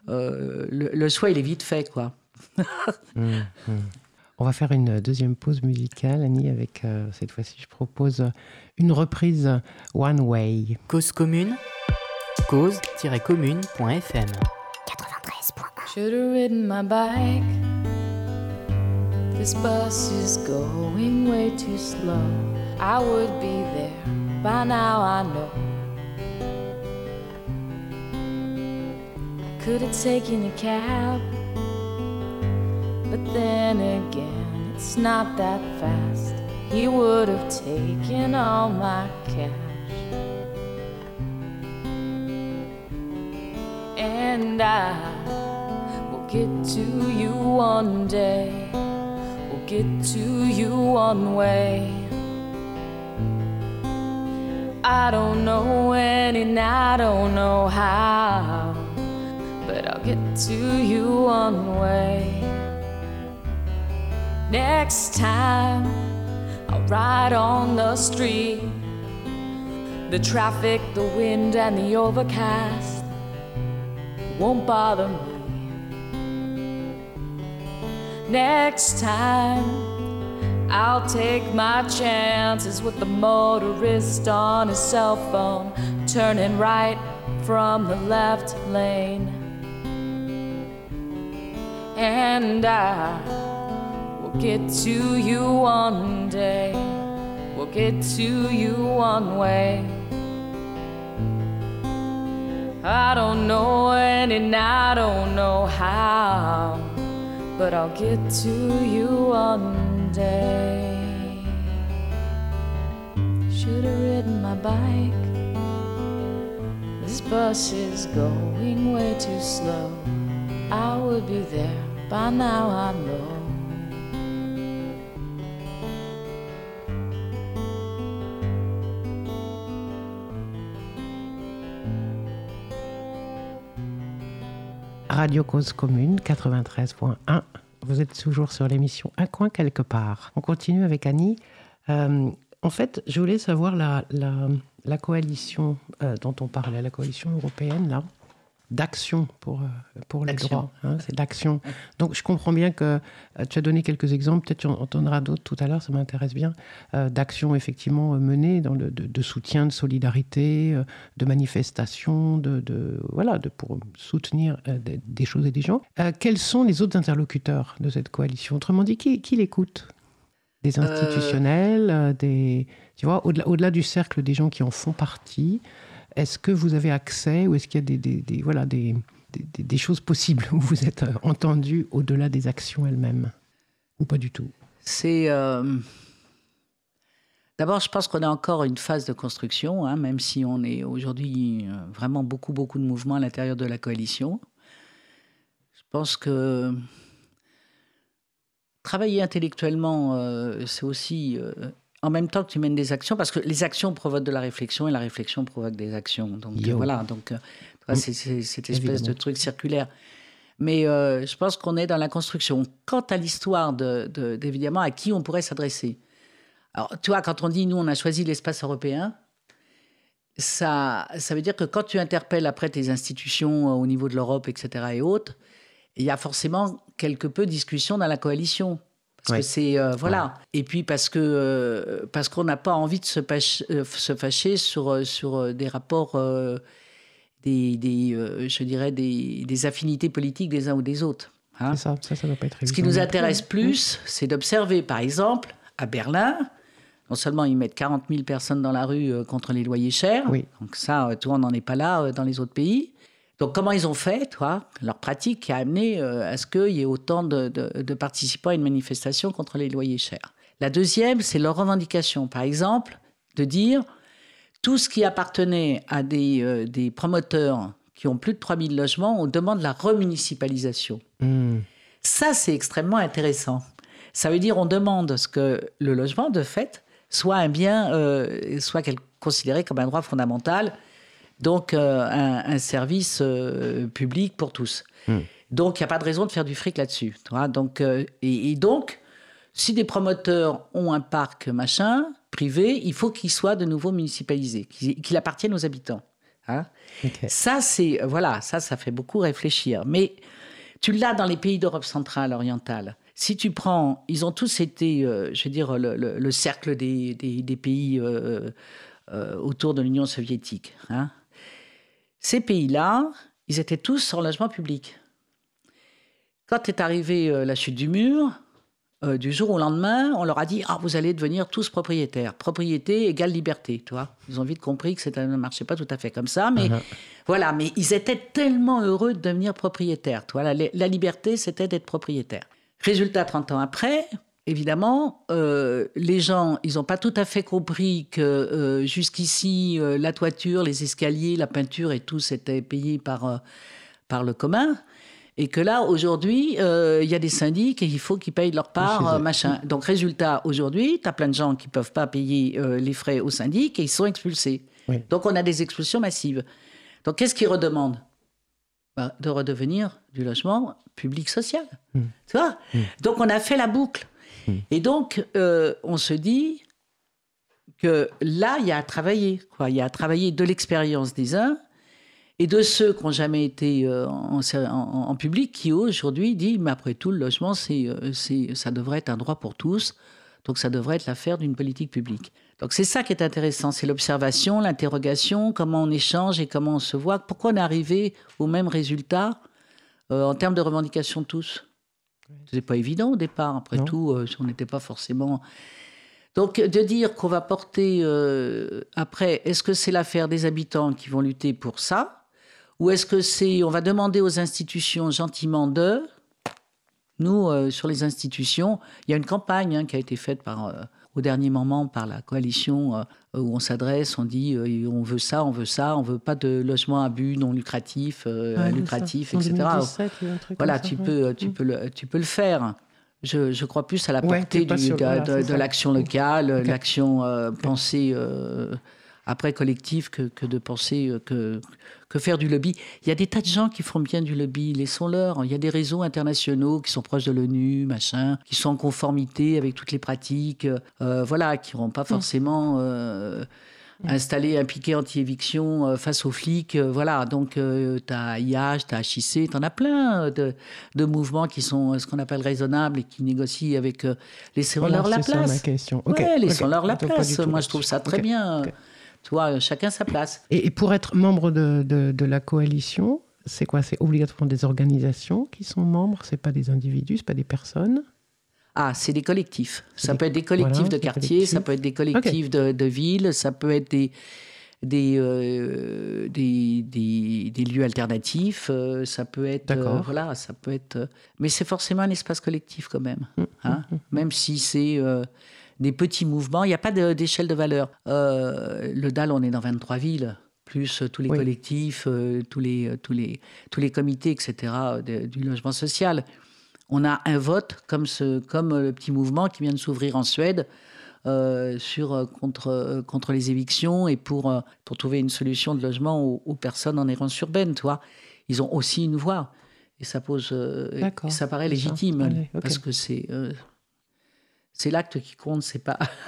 euh, le, le choix, il est vite fait. quoi. On va faire une deuxième pause musicale, Annie, avec euh, cette fois-ci, je propose une reprise One Way. Cause commune, cause-commune.fm. Should have ridden my bike. This bus is going way too slow. I would be there by now, I know. Could have taken a cab, but then again, it's not that fast. He would have taken all my cash. And I will get to you one day. We'll get to you one way. I don't know when and I don't know how, but I'll get to you one way. Next time I'll ride on the street. The traffic, the wind, and the overcast won't bother me. Next time, I'll take my chances with the motorist on his cell phone, turning right from the left lane. And I get to you one day, we'll get to you one way. I don't know when and I don't know how, but I'll get to you one day. Should have ridden my bike. This bus is going way too slow. I would be there by now, I know. Radio Cause Commune 93.1. Vous êtes toujours sur l'émission Un coin quelque part. On continue avec Annie. Euh, en fait, je voulais savoir la, coalition euh, dont on parlait, la coalition européenne, là, d'action pour, euh, pour les droits. hein, c'est d'action. Donc, je comprends bien que euh, tu as donné quelques exemples, peut-être tu en entendras d'autres tout à l'heure, ça m'intéresse bien, euh, d'actions effectivement menées dans le, de, de soutien, de solidarité, de manifestations, de, de- voilà, de, pour soutenir des, des choses et des gens. Euh, quels sont les autres interlocuteurs de cette coalition? Autrement dit, qui, qui l'écoute? Des institutionnels, euh, des, tu vois, au-delà, au-delà du cercle des gens qui en font partie, est-ce que vous avez accès ou est-ce qu'il y a des, voilà, des, choses possibles où vous êtes euh, entendu au-delà des actions elles-mêmes Ou pas du tout? C'est. euh, D'abord, je pense qu'on a encore une phase de construction, hein, même si on est aujourd'hui euh, vraiment beaucoup, beaucoup de mouvements à l'intérieur de la coalition. Je pense que travailler intellectuellement, c'est aussi en même temps que tu mènes des actions, parce que les actions provoquent de la réflexion et la réflexion provoque des actions. Donc Yo. voilà, donc euh, Mm. c'est cette espèce Évidemment. de truc circulaire. Mais euh, je pense qu'on est dans la construction. Quant à l'histoire, de, de- d'évidemment, à qui on pourrait s'adresser. Alors, tu vois, quand on dit nous, on a choisi l'espace européen, ça, ça veut dire que quand tu interpelles après tes institutions euh, au niveau de l'Europe, etc. et autres, il y a forcément quelque peu de discussion dans la coalition. Parce que c'est. euh, voilà. Et puis parce que euh, parce qu'on n'a pas envie de se, euh, se fâcher sur, sur des rapports. des, des, je dirais, des, des affinités politiques des uns ou des autres. hein. Ça, ça, ça doit pas être Ce qui évident nous intéresse plus. c'est d'observer, par exemple, à Berlin, non seulement ils mettent 40 000 personnes dans la rue contre les loyers chers, Oui. donc ça, tout on n'en est pas là dans les autres pays. Donc comment ils ont fait, toi, leur pratique qui a amené euh, à ce qu'il y ait autant de, de- de participants à une manifestation contre les loyers chers? La deuxième, c'est leur revendication, par exemple, de dire tout ce qui appartenait à des, euh, des promoteurs qui ont plus de 3000 logements, on demande la remunicipalisation. Hmm. Ça, c'est extrêmement intéressant. Ça veut dire on demande ce que le logement, de fait, soit un bien, euh, soit considéré comme un droit fondamental, donc euh, un, un service euh, public pour tous. Donc, il n'y a pas de raison de faire du fric là-dessus. Donc, euh, et, et donc, si des promoteurs ont un parc machin privé, il faut qu'il soit de nouveau municipalisé, qu'il appartienne aux habitants. hein. Ça, c'est voilà, ça, ça fait beaucoup réfléchir. Mais tu l'as dans les pays d'Europe centrale, orientale. Si tu prends, ils ont tous été, euh, je veux dire, le, le- le cercle des, des- des pays euh, euh, autour de l'Union soviétique. hein. Ces pays-là, ils étaient tous en logement public. Quand est arrivée euh, la chute du mur, euh, du jour au lendemain, on leur a dit ah vous allez devenir tous propriétaires. Propriété égale liberté, tu vois. Ils ont vite compris que ça ne marchait pas tout à fait comme ça, mais Uh-huh. voilà. Mais ils étaient tellement heureux de devenir propriétaires. Tu vois, la, la liberté, c'était d'être propriétaire. Résultat, 30 ans après, évidemment, euh, les gens, ils n'ont pas tout à fait compris que euh, jusqu'ici, euh, la toiture, les escaliers, la peinture et tout, c'était payé par, par le commun. Et que là, aujourd'hui, il y a des syndics et il faut qu'ils payent leur part, machin. Donc, résultat, aujourd'hui, tu as plein de gens qui ne peuvent pas payer les frais au syndic et ils sont expulsés. Oui. Donc, on a des expulsions massives. Donc, qu'est-ce qu'ils redemandent? Bah, De redevenir du logement public social. Mm. Tu vois? Donc, on a fait la boucle. Et donc, euh, on se dit que là, il y a à travailler. Il y a à travailler de l'expérience des uns et de ceux qui n'ont jamais été euh, en, public, qui aujourd'hui disent, mais après tout, le logement, euh, c'est, ça devrait être un droit pour tous, donc ça devrait être l'affaire d'une politique publique. Donc c'est ça qui est intéressant, c'est l'observation, l'interrogation, comment on échange et comment on se voit, pourquoi on est arrivé au même résultat en termes de revendication de tous? C'est pas évident au départ, après Non. tout, euh, on n'était pas forcément... Donc, de dire qu'on va porter euh, après, est-ce que c'est l'affaire des habitants qui vont lutter pour ça? Ou est-ce que c'est, on va demander aux institutions gentiment de. Nous, euh, sur les institutions, il y a une campagne hein, qui a été faite par, au dernier moment par la coalition euh, où on s'adresse, on dit euh, on veut ça, on veut ça, on veut pas de logement à but non lucratif, euh, Ouais, lucratif, etc. 2017, il y a un truc Voilà, ça, tu ouais. peux, tu Mm. peux le, tu peux le faire. Je, je crois plus à la portée du- de, l'action locale, Ok. l'action euh, pensée euh, après collectif que, que de penser euh, que, que faire du lobby. Il y a des tas de gens qui font bien du lobby, laissons-leur. Il y a des réseaux internationaux qui sont proches de l'ONU, machin, qui sont en conformité avec toutes les pratiques, euh, voilà, qui n'auront pas forcément euh, installé un piquet anti-éviction euh, face aux flics. voilà, donc tu as IH, tu as HIC, tu en as plein de, de mouvements qui sont ce qu'on appelle raisonnables et qui négocient avec... Laissons-leur Voilà, la place. ma question. Ok, Ouais, laissons-leur la Donc, pas place. Moi, je trouve ça très bien. Tu vois, chacun sa place. Et, et pour être membre de, de- de la coalition, c'est quoi? C'est obligatoirement des organisations qui sont membres, c'est pas des individus, c'est pas des personnes? Ah, c'est des collectifs. Ça peut être des collectifs voilà, de quartier, ça peut être des collectifs de, de ville, ça peut être des, des, euh, des, des, des lieux alternatifs, euh, ça peut être... euh, voilà, ça peut être... euh, mais c'est forcément un espace collectif quand même. Mm, hein. Même si c'est euh, des petits mouvements, il n'y a pas d'échelle de, valeur. Euh, le DAL, on est dans 23 villes plus euh, tous les Oui. collectifs, euh, tous, les, tous, les, tous les comités, etc., de- du logement social on a un vote comme, ce, comme le petit mouvement qui vient de s'ouvrir en Suède euh, sur, contre, contre les évictions et pour, pour trouver une solution de logement aux, aux personnes en errance urbaine. Tu vois. Ils ont aussi une voix. Et ça, pose, euh, et ça paraît légitime. Allez, ok. Parce que c'est c'est l'acte qui compte, c'est pas.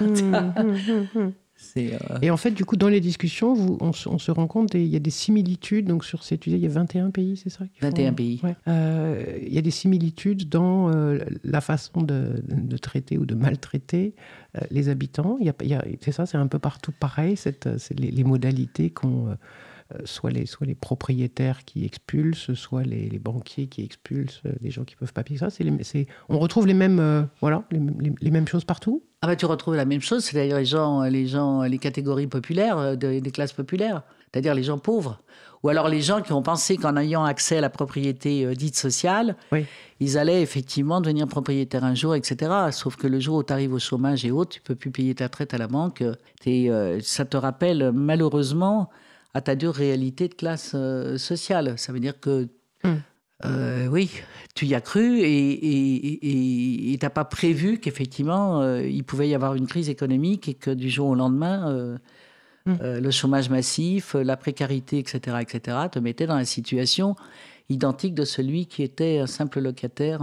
c'est, euh, Et en fait, du coup, dans les discussions, vous, on, se- on se rend compte, et il y a des similitudes. Donc, sur ces, tu il y a 21 pays, c'est ça qui font- 21 pays. Ouais. Euh, Il y a des similitudes dans euh, la façon de, de traiter ou de maltraiter euh, les habitants. Il y a, il y a- c'est ça, c'est un peu partout pareil, cette, c'est les, les modalités qu'ont. Euh, soit les, soit les propriétaires qui expulsent, soit les, les banquiers qui expulsent euh, des gens qui peuvent pas payer ça. C'est les- c'est- on retrouve les mêmes, euh, voilà, les, les- les mêmes choses partout. Ah bah tu retrouves la même chose, c'est-à-dire les gens, les gens, les catégories populaires, de- des classes populaires, c'est-à-dire les gens pauvres. Ou alors les gens qui ont pensé qu'en ayant accès à la propriété euh, dite sociale, Oui. ils allaient effectivement devenir propriétaires un jour, etc. Sauf que le jour où tu arrives au chômage et autres, tu peux plus payer ta retraite à la banque. euh, ça te rappelle malheureusement à ta dure réalité de classe euh, sociale. Ça veut dire que Mm. euh, oui, tu y as cru et tu n'as pas prévu qu'effectivement, euh, il pouvait y avoir une crise économique et que du jour au lendemain, euh, Mm. euh, le chômage massif, la précarité, etc., etc., te mettait dans la situation identique de celui qui était un simple locataire.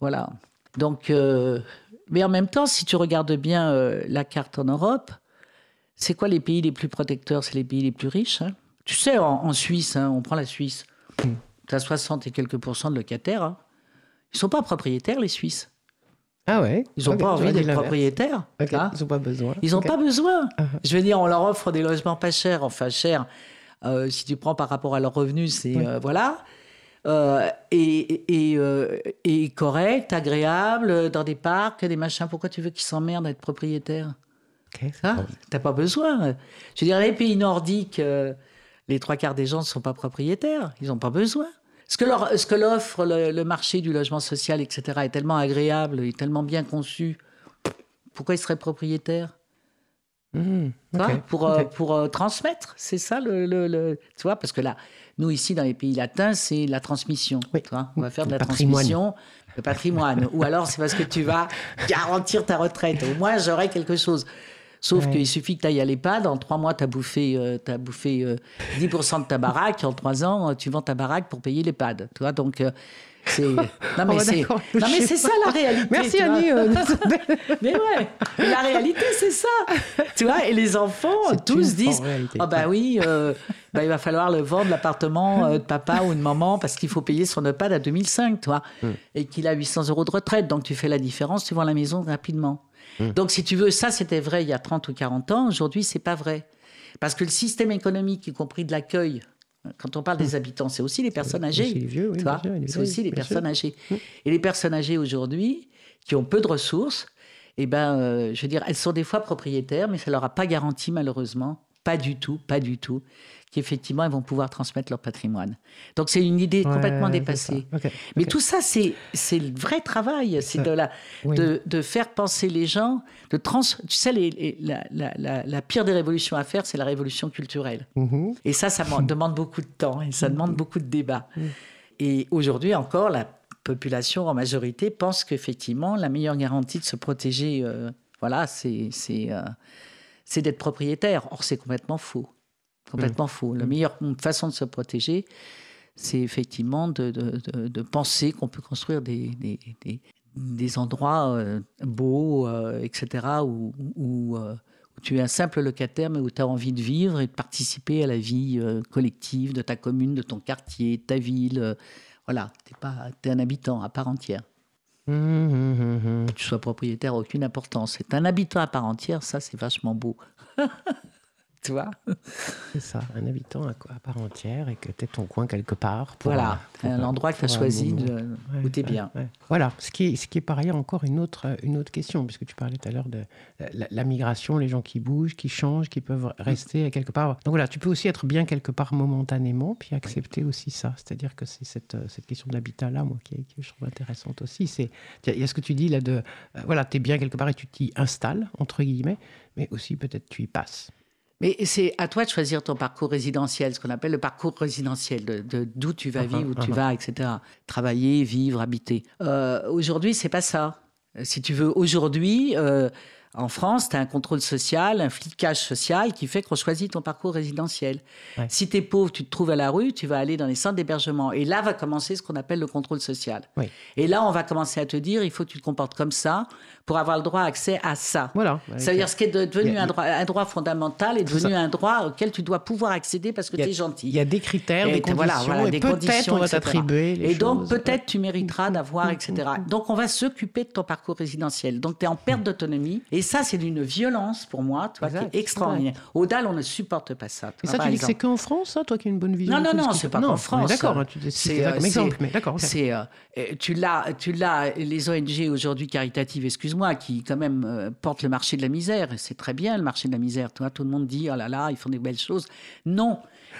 voilà. Donc, mais en même temps, si tu regardes bien la carte en Europe, c'est quoi les pays les plus protecteurs? C'est les pays les plus riches. hein? Tu sais, en, en Suisse, hein, on prend la Suisse, tu as 60 et quelques pourcents de locataires. hein. Ils sont pas propriétaires, les Suisses. Ah ouais? Ils n'ont pas envie d'être propriétaires. Hein? Ils n'ont pas besoin. Ils n'ont pas besoin. Ah. Je veux dire, on leur offre des logements pas chers, enfin chers. euh, si tu prends par rapport à leurs revenus, c'est euh, voilà. Euh, et, et, euh, et correct, agréable, dans des parcs, des machins. Pourquoi tu veux qu'ils s'emmerdent à être propriétaires? Hein pas- T'as pas besoin. Je veux dire, les pays nordiques, euh, les trois quarts des gens ne sont pas propriétaires. Ils n'ont pas besoin. Ce que, leur- ce que l'offre le, le marché du logement social, etc., est tellement agréable et tellement bien conçu. Pourquoi ils seraient propriétaires? Ok, pour, euh, pour euh, transmettre. C'est ça le, le- le- Tu vois, parce que là, nous, ici, dans les pays latins, c'est la transmission. Oui. Tu vois, on va faire de la patrimoine. transmission, le patrimoine. Ou alors, c'est parce que tu vas garantir ta retraite. Au moins, j'aurai quelque chose. Sauf Ouais. qu'il suffit que tu ailles à l'EHPAD, en trois mois, tu as bouffé, euh, bouffé euh, 10% de ta baraque, en trois ans, euh, tu vends ta baraque pour payer l'EHPAD. Tu vois, donc, euh, c'est. Non, mais Oh, c'est non, mais c'est ça la réalité. Merci. Annie. euh, Mais ouais, la réalité, c'est ça. Tu vois, et les enfants, tous disent. Ah, bah oui, euh, bah, il va falloir le vendre, l'appartement euh, de papa ou de maman, parce qu'il faut payer son EHPAD à 2005, tu vois, Hmm. et qu'il a 800 euros de retraite. Donc, tu fais la différence, tu vends la maison rapidement. Hmm. Donc, si tu veux, ça, c'était vrai il y a 30 ou 40 ans. Aujourd'hui, c'est pas vrai. Parce que le système économique, y compris de l'accueil, quand on parle des habitants, c'est aussi les personnes âgées. Les oui, c'est aussi les personnes sûr. âgées. Et les personnes âgées aujourd'hui, qui ont peu de ressources, eh ben, euh, je veux dire, elles sont des fois propriétaires, mais ça leur a pas garanti malheureusement, pas du tout, pas du tout, qu'effectivement elles vont pouvoir transmettre leur patrimoine. Donc c'est une idée complètement Ouais, dépassée. Mais tout ça, c'est c'est le vrai travail, c'est de, la, oui. de, de faire penser les gens, de trans. Tu sais, les- les- la, la- la- la pire des révolutions à faire, c'est la révolution culturelle. Mhm. Et ça, ça demande beaucoup de temps et ça demande beaucoup de débats. Mm. Et aujourd'hui encore, la population en majorité pense qu'effectivement, la meilleure garantie de se protéger, euh, voilà, c'est c'est euh, c'est d'être propriétaire. Or, c'est complètement faux. Complètement faux. La meilleure façon de se protéger, c'est effectivement de, de- de- de penser qu'on peut construire des, des, des- des endroits euh, beaux, euh, etc., où, où, euh, où tu es un simple locataire, mais où tu as envie de vivre et de participer à la vie collective de ta commune, de ton quartier, de ta ville. voilà, tu es, un habitant à part entière. Hum, hum, hum. Que tu sois propriétaire, aucune importance. C'est un habitant à part entière, ça, c'est vachement beau. tu vois C'est ça, un habitant à, à part entière et que tu ton coin quelque part. pour Voilà, un- un endroit que tu as choisi, moment. de- Ouais, où tu es ouais, bien. ouais. Voilà, ce qui, est, ce qui est par ailleurs encore une autre, une autre question, puisque tu parlais tout à l'heure de la, la migration, les gens qui bougent, qui changent, qui peuvent rester quelque part. Donc voilà, tu peux aussi être bien quelque part momentanément, puis accepter aussi ça. C'est-à-dire que c'est cette, cette question de l'habitat-là, moi, qui, qui je trouve intéressante aussi. Il y a ce que tu dis là de, euh, voilà, tu es bien quelque part et tu t'y installes, entre guillemets, mais aussi peut-être tu y passes. Mais c'est à toi de choisir ton parcours résidentiel, ce qu'on appelle le parcours résidentiel, de, de- d'où tu vas Uh-huh, vivre, où tu uh-huh. vas, etc. Travailler, vivre, habiter. Euh, aujourd'hui, c'est pas ça. Euh, Si tu veux, aujourd'hui, euh, en France, tu as un contrôle social, un flicage social qui fait qu'on choisit ton parcours résidentiel. Ouais. Si tu es pauvre, tu te trouves à la rue, tu vas aller dans les centres d'hébergement. Et là va commencer ce qu'on appelle le contrôle social. Et là, on va commencer à te dire, il faut que tu te comportes comme ça pour avoir le droit à accès à ça. Voilà. Ça veut dire ce qui est de- devenu a- un droit, un droit fondamental est devenu un droit auquel tu dois pouvoir accéder parce que tu es gentil. Il y a des critères, Et des conditions, voilà, voilà, et des conditions, on va etc. t'attribuer Et donc peut-être tu mériteras d'avoir, etc. Donc on va s'occuper de ton parcours résidentiel. Donc tu es en perte d'autonomie. Et ça, c'est d'une violence pour moi, Exact, qui est extraordinaire. Au DAL, on ne supporte pas ça. tu Et ça, tu dis que c'est qu'en France, ça, toi qui as une bonne vision Non, non, non, c'est pas qu'en France. D'accord, hein, C'est, ça euh, exemple, mais d'accord. ok. C'est, euh, euh, tu l'as, tu l'as, les ONG aujourd'hui caritatives, excuse-moi, qui quand même euh, portent le marché de la misère. Et c'est très bien le marché de la misère. Tu vois, tout le monde dit oh là là, ils font des belles choses. Non,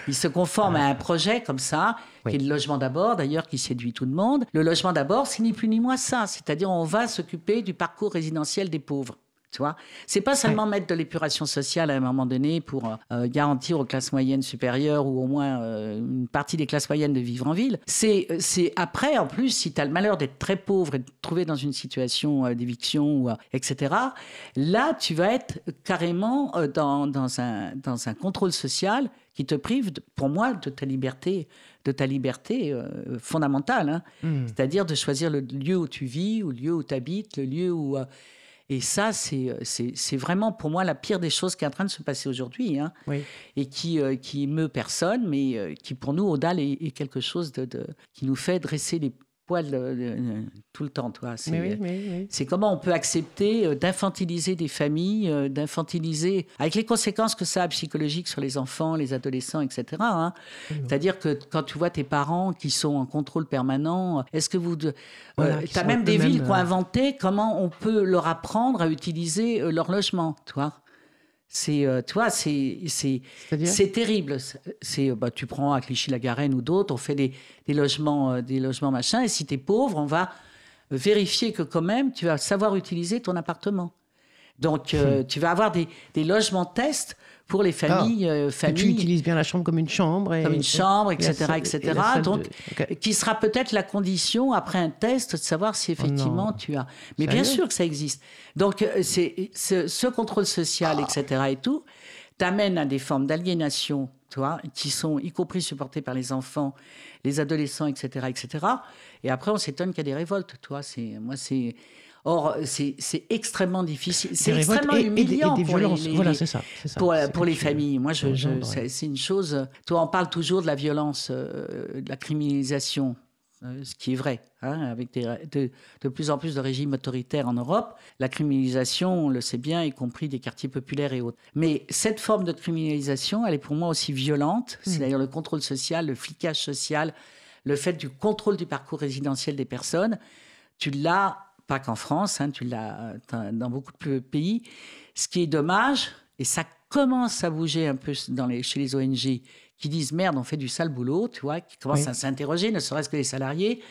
ils se conforment à un projet comme ça, qui est le logement d'abord, d'ailleurs, qui séduit tout le monde. Le logement d'abord, c'est ni plus ni moins ça. C'est-à-dire, on va s'occuper du parcours résidentiel des pauvres. Tu vois, c'est pas seulement mettre de l'épuration sociale à un moment donné pour euh, euh, garantir aux classes moyennes supérieures ou au moins euh, une partie des classes moyennes de vivre en ville. C'est c'est après, en plus, si tu as le malheur d'être très pauvre et de te trouver dans une situation euh, d'éviction, ou, etc., là, tu vas être carrément dans, dans, un, dans un contrôle social qui te prive, pour moi, de ta liberté, de ta liberté euh, fondamentale. hein. Hmm. C'est-à-dire de choisir le lieu où tu vis, ou le lieu où tu habites, le lieu où... euh, et ça, c'est c'est- vraiment pour moi la pire des choses qui est en train de se passer aujourd'hui, hein, Oui. et qui, euh, qui émeut personne, mais euh, qui pour nous, au DAL, est, est quelque chose de, de- qui nous fait dresser les euh, euh, tout le temps. Toi. C'est, oui, oui. c'est comment on peut accepter euh, d'infantiliser des familles, euh, d'infantiliser, avec les conséquences que ça a psychologiques sur les enfants, les adolescents, etc. hein. C'est-à-dire que quand tu vois tes parents qui sont en contrôle permanent, est-ce que vous... tu Voilà, as qui sont même des villes qui ont euh, inventé comment on peut leur apprendre à utiliser euh, leur logement, tu vois c'est, euh, tu vois, c'est, c'est, c'est terrible. C'est- euh, bah, tu prends à Clichy-la-Garenne ou d'autres, on fait des, des logements, euh, des logements machin, et si tu es pauvre, on va vérifier que quand même, tu vas savoir utiliser ton appartement. Donc, Hmm. euh, tu vas avoir des, des logements tests pour les familles, euh, Que tu utilises bien la chambre comme une chambre. Et, comme une chambre, etc., salle- etc. et Donc, de- qui sera peut-être la condition après un test de savoir si effectivement non. tu as. Mais bien sûr que ça existe. Donc, euh, c'est ce, ce contrôle social, etc. et tout, t'amène à des formes d'aliénation, toi, qui sont y compris supportées par les enfants, les adolescents, etc., etc. Et après, on s'étonne qu'il y a des révoltes, toi. Moi, c'est. Or, c'est extrêmement difficile. C'est extrêmement et- et des- et humiliant des pour les- Voilà, ça, ça. pour, les familles. Moi, je, c'est une chose. Toi, on parle toujours de la violence, euh, de la criminalisation, euh, ce qui est vrai, hein, avec des, de, de plus en plus de régimes autoritaires en Europe. La criminalisation, on le sait bien, y compris des quartiers populaires et autres. Mais cette forme de criminalisation, elle est pour moi aussi violente. Hmm. C'est d'ailleurs le contrôle social, le flicage social, le fait du contrôle du parcours résidentiel des personnes. Tu l'as pas qu'en France, hein, tu l'as dans beaucoup de pays. Ce qui est dommage, et ça commence à bouger un peu dans les, chez les ONG qui disent merde, on fait du sale boulot, tu vois, qui commencent Oui. à s'interroger, ne serait-ce que les salariés.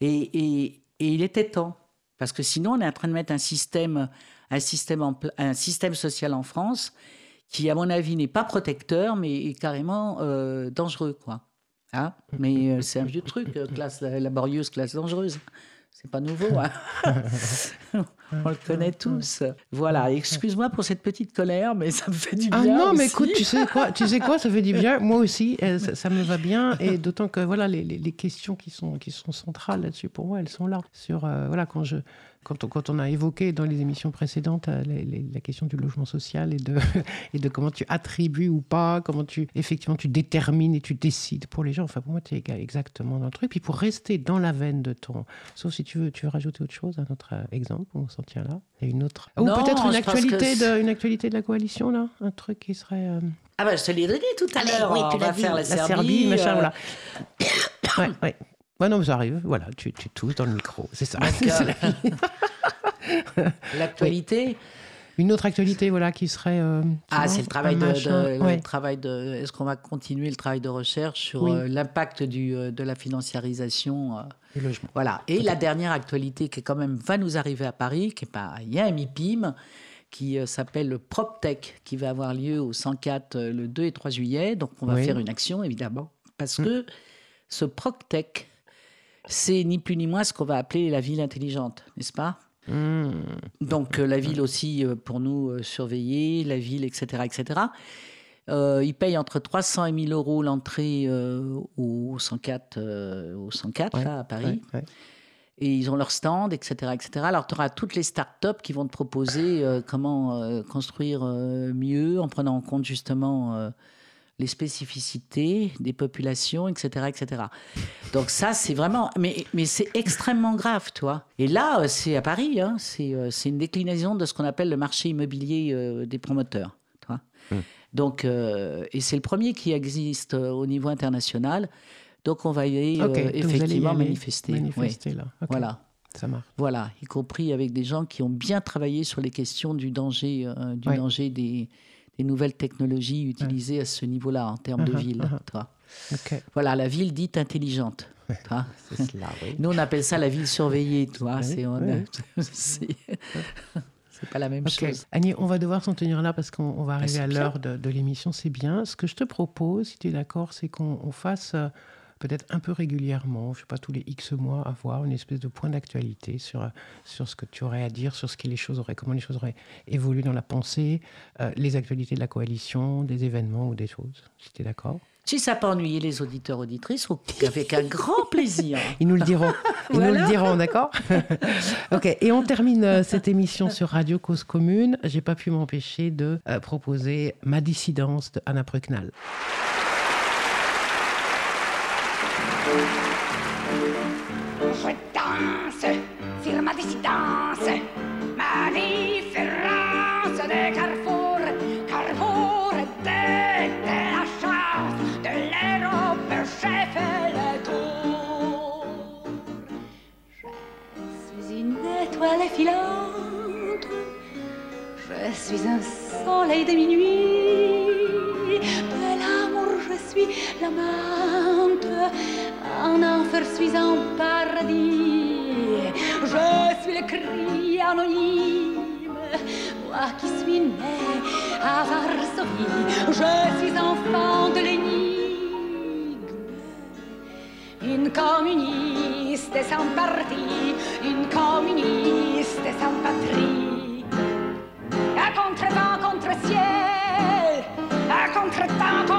Et, et- et il était temps. Parce que sinon, on est en train de mettre un système, un système, en pla- un système social en France qui, à mon avis, n'est pas protecteur, mais est carrément euh, dangereux, quoi. Hein? Mais euh, c'est un vieux truc, euh, classe laborieuse, classe dangereuse. C'est pas nouveau. hein. On le connaît tous. Voilà. Excuse-moi pour cette petite colère, mais ça me fait du bien. Ah non, mais écoute, tu sais quoi, tu sais quoi, ça fait du bien. Moi aussi, euh, ça, ça me va bien. Et d'autant que voilà, les, les- les questions qui sont, qui sont centrales là-dessus, pour moi, elles sont là. Sur euh, voilà, quand je, quand on, quand on a évoqué dans les émissions précédentes euh, les- les- la question du logement social et de, et de comment tu attribues ou pas, comment tu effectivement tu détermines et tu décides pour les gens. Enfin, pour moi, tu es exactement dans le truc. Puis pour rester dans la veine de ton, sauf si tu veux, tu veux rajouter autre chose, un autre euh, exemple, on s'en tient là. Il y a une autre, ou peut-être une actualité de, une actualité de la coalition là, un truc qui serait. euh, Ah bah, je te l'ai donné tout à l'heure. oui, on tu va l'as dit, faire la, la Serbie. Serbie, machin, euh, voilà. ouais, ouais. Ouais, non, mais ça arrive. Voilà, tu, tu tousses dans le micro. C'est ça. La. L'actualité. Une autre actualité, voilà, qui serait. euh, Ah, c'est le travail de, Ouais. le travail de. Est-ce qu'on va continuer le travail de recherche sur Oui. euh, l'impact du, euh, de la financiarisation euh, Du logement. Voilà. Et la dernière actualité qui est quand même va nous arriver à Paris, qui est pas il y a un MIPIM qui s'appelle le PropTech, qui va avoir lieu au 104 euh, le 2 et 3 juillet. Donc on va Oui. faire une action évidemment parce que ce PropTech, c'est ni plus ni moins ce qu'on va appeler la ville intelligente, n'est-ce pas? Mmh. donc euh, la ville aussi euh, pour nous euh, surveiller, la ville, etc. etc. Euh, ils payent entre 300 et 1000 euros l'entrée au 104, euh, au 104 Ouais, là, à Paris. Ouais, ouais. Et ils ont leur stand, etc. etc. Alors tu auras toutes les startups qui vont te proposer comment construire mieux en prenant en compte justement les spécificités des populations, etc. etc. Donc ça, c'est vraiment... Mais, mais c'est extrêmement grave, toi. Et là, euh, c'est à Paris, hein, c'est euh, c'est une déclinaison de ce qu'on appelle le marché immobilier euh, des promoteurs. tu vois. Donc, euh, et c'est le premier qui existe euh, au niveau international. Donc on va y aller Ok, euh, donc vous allez y effectivement aller manifester. oui. Manifester, là. Voilà. Ça marche. Voilà, y compris avec des gens qui ont bien travaillé sur les questions du danger, euh, du Ouais. danger des, des nouvelles technologies utilisées à ce niveau-là en termes de Uh-huh, ville. uh-huh. tu vois. Ok. Voilà, la ville dite intelligente. cela, oui. Nous, on appelle ça la ville surveillée. Oui, c'est, oui. pas la même chose. Annie, on va devoir s'en tenir là parce qu'on on va arriver à l'heure de, de l'émission, c'est bien. Ce que je te propose, si tu es d'accord, c'est qu'on on fasse euh, peut-être un peu régulièrement, je sais pas, tous les X mois, avoir une espèce de point d'actualité sur, sur ce que tu aurais à dire, sur ce que les choses auraient, comment les choses auraient évolué dans la pensée, euh, les actualités de la coalition, des événements ou des choses, si tu es d'accord. Si ça peut ennuyer les auditeurs, auditrices, au- avec un grand plaisir. Ils nous le diront. Ils nous le diront, d'accord Ok. Et on termine euh, cette émission sur Radio Cause Commune. J'ai pas pu m'empêcher de euh, proposer Ma dissidence de Anna. Dissidence, ma différence de carrefour, carrefour de, de la chance, de l'Europe, chef le tour. Je suis une étoile filante, je suis un soleil de minuit, de l'amour je suis l'amante, en enfer suis en paradis, je suis le cri anonyme, moi qui suis né à Varsovie, je suis enfant de l'énigme. Une communiste sans parti, une communiste sans patrie. À contre-vent, contre-ciel, à contre-temps, contre-jour,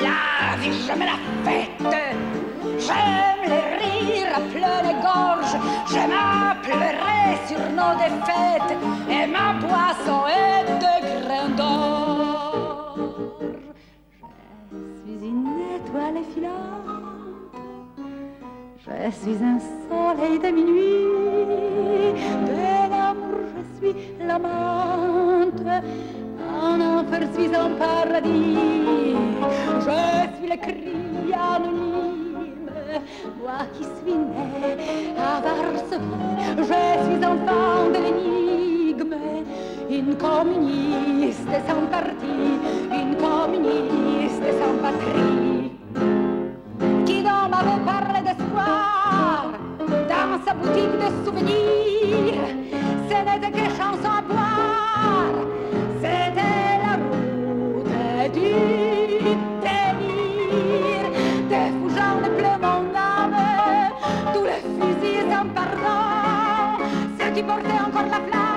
la vie, j'aime la fête, j'aime les rires à pleines gorges, j'aime à pleurer sur nos défaites, et ma boisson est de grains d'or. Je suis une étoile filante. Je suis un soleil de minuit, de l'amour je suis l'amante, en enfer suis en paradis, je suis le cri anonyme, moi qui suis né à Varsovie, je suis enfant de l'énigme, une communiste sans parti, une communiste sans patrie. Qui donc m'avait parlé d'espoir dans sa boutique de souvenirs Ce n'était que chansons à boire, ceux qui portaient encore la flamme,